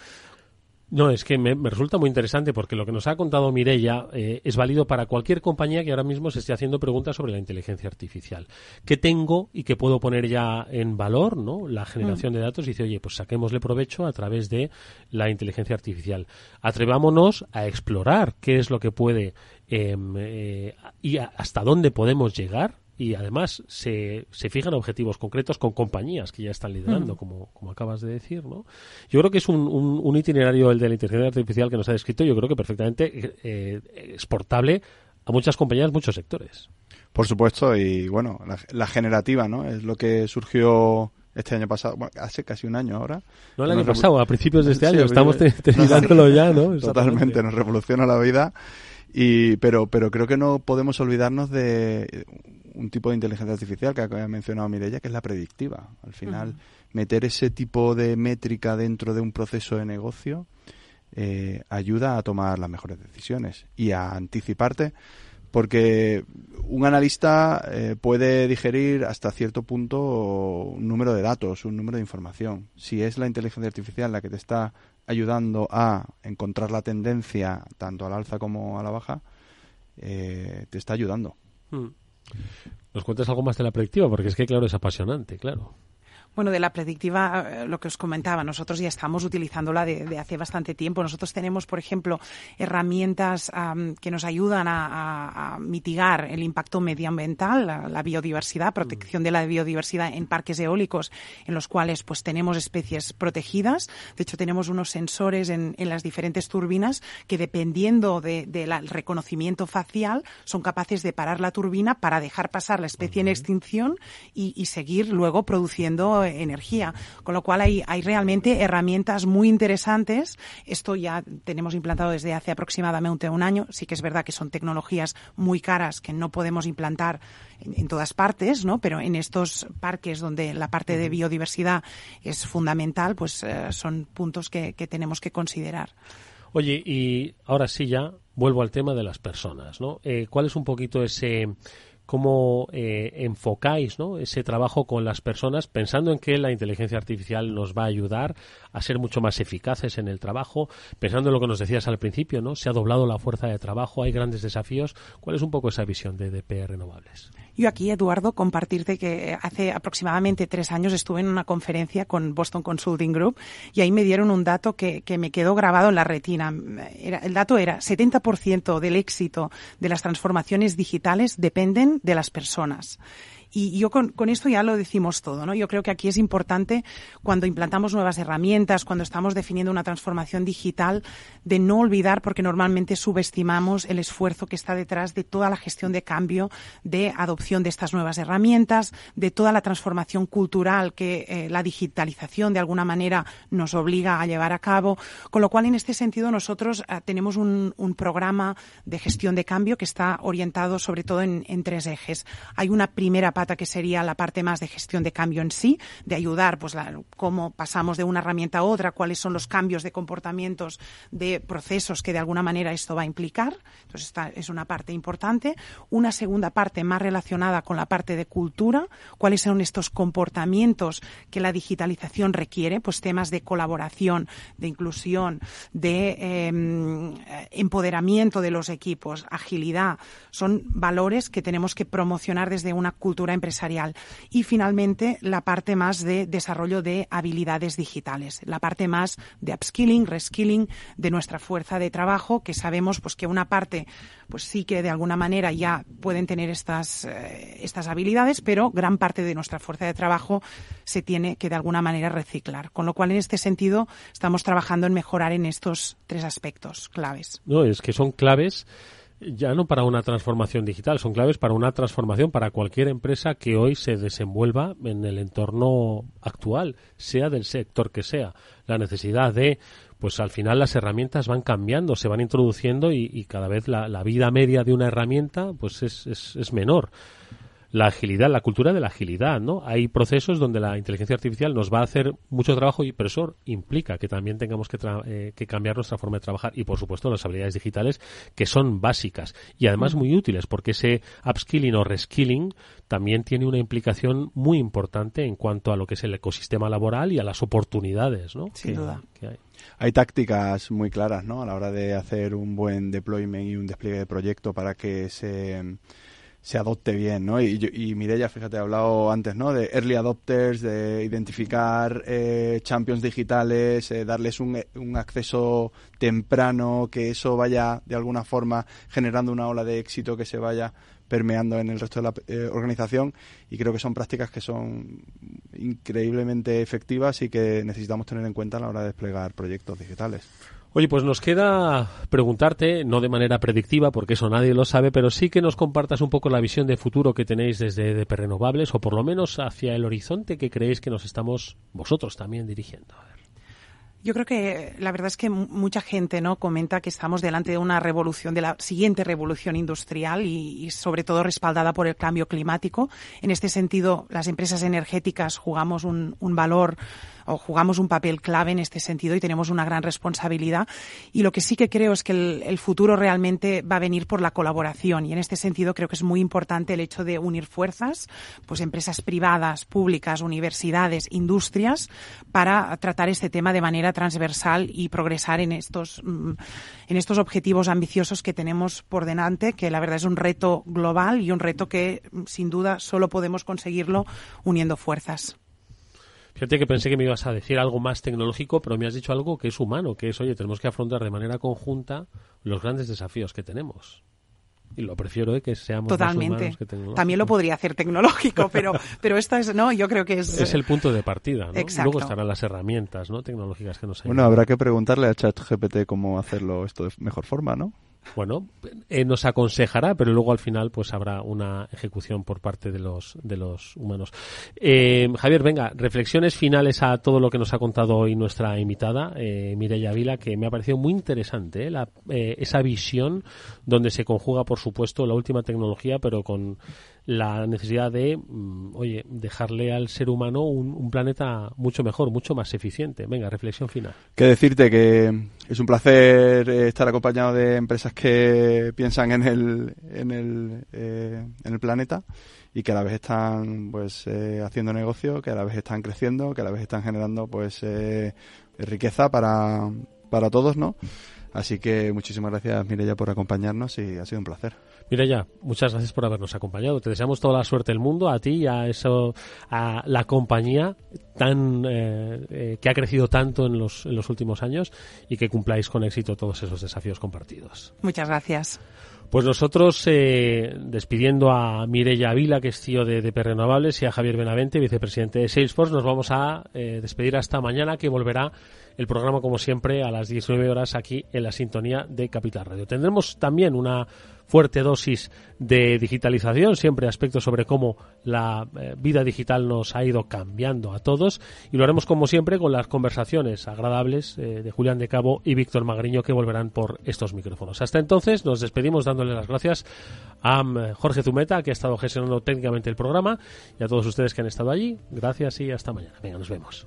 No, es que me, resulta muy interesante porque lo que nos ha contado Mirella eh, es válido para cualquier compañía que ahora mismo se esté haciendo preguntas sobre la inteligencia artificial. ¿Qué tengo y qué puedo poner ya en valor? ¿no? La generación mm. de datos dice, oye, pues saquémosle provecho a través de la inteligencia artificial. Atrevámonos a explorar qué es lo que puede em, eh, y hasta dónde podemos llegar y además se, se fijan objetivos concretos con compañías que ya están liderando, como, como acabas de decir, ¿no? Yo creo que es un, un, itinerario el de la inteligencia artificial que nos ha descrito, yo creo que perfectamente eh, exportable a muchas compañías, muchos sectores. Por supuesto, y bueno, la, generativa, ¿no? Es lo que surgió este año pasado, bueno, hace casi un año ahora. No el año pasado, a principios de este año, estamos terminándolo ya, ¿no? [LAUGHS] Totalmente, nos revoluciona la vida. Y, pero, pero creo que no podemos olvidarnos de un tipo de inteligencia artificial que ha mencionado Mireia, que es la predictiva. Al final, meter ese tipo de métrica dentro de un proceso de negocio eh, ayuda a tomar las mejores decisiones y a anticiparte, porque un analista eh, puede digerir hasta cierto punto un número de datos, un número de información. Si es la inteligencia artificial la que te está ayudando a encontrar la tendencia tanto al alza como a la baja, eh, te está ayudando. Mm. ¿Nos cuentas algo más de la predictiva? Porque es que, claro, es apasionante, claro. Bueno, de la predictiva, eh, lo que os comentaba, nosotros ya estamos utilizándola de, hace bastante tiempo. Nosotros tenemos, por ejemplo, herramientas que nos ayudan a, mitigar el impacto medioambiental, la, biodiversidad, protección de la biodiversidad en parques eólicos, en los cuales pues tenemos especies protegidas. De hecho, tenemos unos sensores en, las diferentes turbinas que, dependiendo del reconocimiento facial, son capaces de parar la turbina para dejar pasar la especie en extinción y, y seguir luego produciendo energía. Con lo cual hay, hay realmente herramientas muy interesantes. Esto ya tenemos implantado desde hace aproximadamente un año. Sí que es verdad que son tecnologías muy caras que no podemos implantar en, todas partes, ¿no? Pero en estos parques donde la parte de biodiversidad es fundamental, pues eh, son puntos que, tenemos que considerar. Oye, y ahora sí ya vuelvo al tema de las personas, ¿no? Eh, ¿Cuál es un poquito ese cómo eh, enfocáis ese trabajo con las personas pensando en que la inteligencia artificial nos va a ayudar a ser mucho más eficaces en el trabajo, pensando en lo que nos decías al principio, ¿no? Se ha doblado la fuerza de trabajo, hay grandes desafíos. ¿Cuál es un poco esa visión de DP Renovables? Yo aquí, Eduardo, compartirte que hace aproximadamente tres años estuve en una conferencia con Boston Consulting Group y ahí me dieron un dato que, que me quedó grabado en la retina. El dato era 70% del éxito de las transformaciones digitales dependen de las personas. Y yo con, esto ya lo decimos todo, ¿no? Yo creo que aquí es importante cuando implantamos nuevas herramientas, cuando estamos definiendo una transformación digital, de no olvidar, porque normalmente subestimamos el esfuerzo que está detrás de toda la gestión de cambio, de adopción de estas nuevas herramientas, de toda la transformación cultural que eh, la digitalización de alguna manera nos obliga a llevar a cabo. Con lo cual, en este sentido, nosotros eh, tenemos un, un, programa de gestión de cambio que está orientado sobre todo en tres ejes. Hay una primera que sería la parte más de gestión de cambio en sí, de ayudar, pues, cómo pasamos de una herramienta a otra, cuáles son los cambios de comportamientos, de procesos que de alguna manera esto va a implicar. Entonces, esta es una parte importante. Una segunda parte más relacionada con la parte de cultura, cuáles son estos comportamientos que la digitalización requiere, pues temas de colaboración, de inclusión, de em, empoderamiento de los equipos, agilidad, son valores que tenemos que promocionar desde una cultura empresarial. Y finalmente, la parte más de desarrollo de habilidades digitales, la parte más de upskilling, reskilling de nuestra fuerza de trabajo, que sabemos pues que una parte pues sí que de alguna manera ya pueden tener estas, eh, estas habilidades, pero gran parte de nuestra fuerza de trabajo se tiene que de alguna manera reciclar. Con lo cual, en este sentido, estamos trabajando en mejorar en estos tres aspectos claves. No, es que son claves ya no para una transformación digital, son claves para una transformación para cualquier empresa que hoy se desenvuelva en el entorno actual, sea del sector que sea. La necesidad de, pues al final las herramientas van cambiando, se van introduciendo y, cada vez la, vida media de una herramienta pues es, es, es menor. La agilidad, la cultura de la agilidad, ¿no? Hay procesos donde la inteligencia artificial nos va a hacer mucho trabajo, y, pero eso implica que también tengamos que, eh, que cambiar nuestra forma de trabajar y, por supuesto, las habilidades digitales que son básicas y además muy útiles porque ese upskilling o reskilling también tiene una implicación muy importante en cuanto a lo que es el ecosistema laboral y a las oportunidades, ¿no? Sin duda. hay. hay. tácticas muy claras, ¿no? A la hora de hacer un buen deployment y un despliegue de proyecto para que se se adopte bien, ¿no? Y, y Mireia, fíjate, ha hablado antes, ¿no? De early adopters, de identificar eh, champions digitales, eh, darles un, un, acceso temprano, que eso vaya de alguna forma generando una ola de éxito que se vaya permeando en el resto de la eh, organización y creo que son prácticas que son increíblemente efectivas y que necesitamos tener en cuenta a la hora de desplegar proyectos digitales. Oye, pues nos queda preguntarte, no de manera predictiva, porque eso nadie lo sabe, pero sí que nos compartas un poco la visión de futuro que tenéis desde DP Renovables, o por lo menos hacia el horizonte que creéis que nos estamos vosotros también dirigiendo. Yo creo que la verdad es que mucha gente no comenta que estamos delante de una revolución, de la siguiente revolución industrial y, sobre todo respaldada por el cambio climático. En este sentido, las empresas energéticas jugamos un valor o jugamos un papel clave en este sentido y tenemos una gran responsabilidad. Y lo que sí que creo es que el, el, futuro realmente va a venir por la colaboración y en este sentido creo que es muy importante el hecho de unir fuerzas, pues empresas privadas, públicas, universidades, industrias, para tratar este tema de manera transversal y progresar en estos, mm, en estos objetivos ambiciosos que tenemos por delante, que la verdad es un reto global y un reto que sin duda solo podemos conseguirlo uniendo fuerzas. Fíjate que pensé que me ibas a decir algo más tecnológico, pero me has dicho algo que es humano, que es, oye, tenemos que afrontar de manera conjunta los grandes desafíos que tenemos. Y lo prefiero de que seamos Totalmente. más humanos que tecnológicos. También lo podría hacer tecnológico, [LAUGHS] pero, pero esta es, no, yo creo que es... Es el punto de partida, ¿no? Exacto. Luego estarán las herramientas, ¿no? Tecnológicas que nos ayudan. Bueno, habrá que preguntarle a ChatGPT cómo hacerlo esto de mejor forma, ¿no? Bueno, eh, nos aconsejará, pero luego al final pues habrá una ejecución por parte de los de los humanos. Eh, Javier, venga, reflexiones finales a todo lo que nos ha contado hoy nuestra invitada, eh, Mireia Vila, que me ha parecido muy interesante ¿eh? La, eh, esa visión donde se conjuga, por supuesto, la última tecnología, pero con la necesidad de, mm, oye, dejarle al ser humano un, un, planeta mucho mejor, mucho más eficiente. Venga, reflexión final. Que decirte que es un placer eh, estar acompañado de empresas que piensan en el, en el, eh, en el planeta y que a la vez están pues eh, haciendo negocio, que a la vez están creciendo, que a la vez están generando pues eh, riqueza para, para todos, ¿no? Así que muchísimas gracias Mireya por acompañarnos y ha sido un placer. Mira ya, muchas gracias por habernos acompañado. Te deseamos toda la suerte del mundo a ti y a eso, a la compañía tan eh, eh, que ha crecido tanto en los, en los últimos años y que cumpláis con éxito todos esos desafíos compartidos. Muchas gracias. Pues nosotros, eh, despidiendo a Mireya Vila, que es tío de, de Renovables, y a Javier Benavente, vicepresidente de Salesforce, nos vamos a eh, despedir hasta mañana, que volverá el programa, como siempre, a las 19 horas aquí en la sintonía de Capital Radio. Tendremos también una fuerte dosis de digitalización, siempre aspectos sobre cómo la eh, vida digital nos ha ido cambiando a todos y lo haremos como siempre con las conversaciones agradables eh, de Julián de Cabo y Víctor Magriño que volverán por estos micrófonos. Hasta entonces nos despedimos dándole las gracias a um, Jorge Zumeta que ha estado gestionando técnicamente el programa y a todos ustedes que han estado allí. Gracias y hasta mañana. Venga, nos vemos.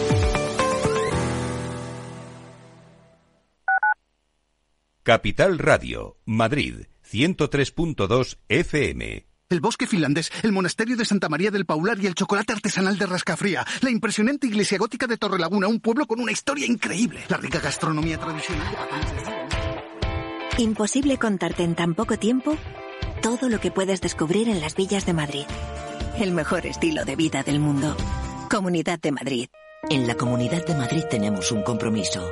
Capital Radio, Madrid, 103.2 FM. El bosque finlandés, el monasterio de Santa María del Paular y el chocolate artesanal de Rascafría. La impresionante iglesia gótica de Torrelaguna, un pueblo con una historia increíble. La rica gastronomía tradicional de Imposible contarte en tan poco tiempo todo lo que puedes descubrir en las villas de Madrid. El mejor estilo de vida del mundo. Comunidad de Madrid. En la Comunidad de Madrid tenemos un compromiso.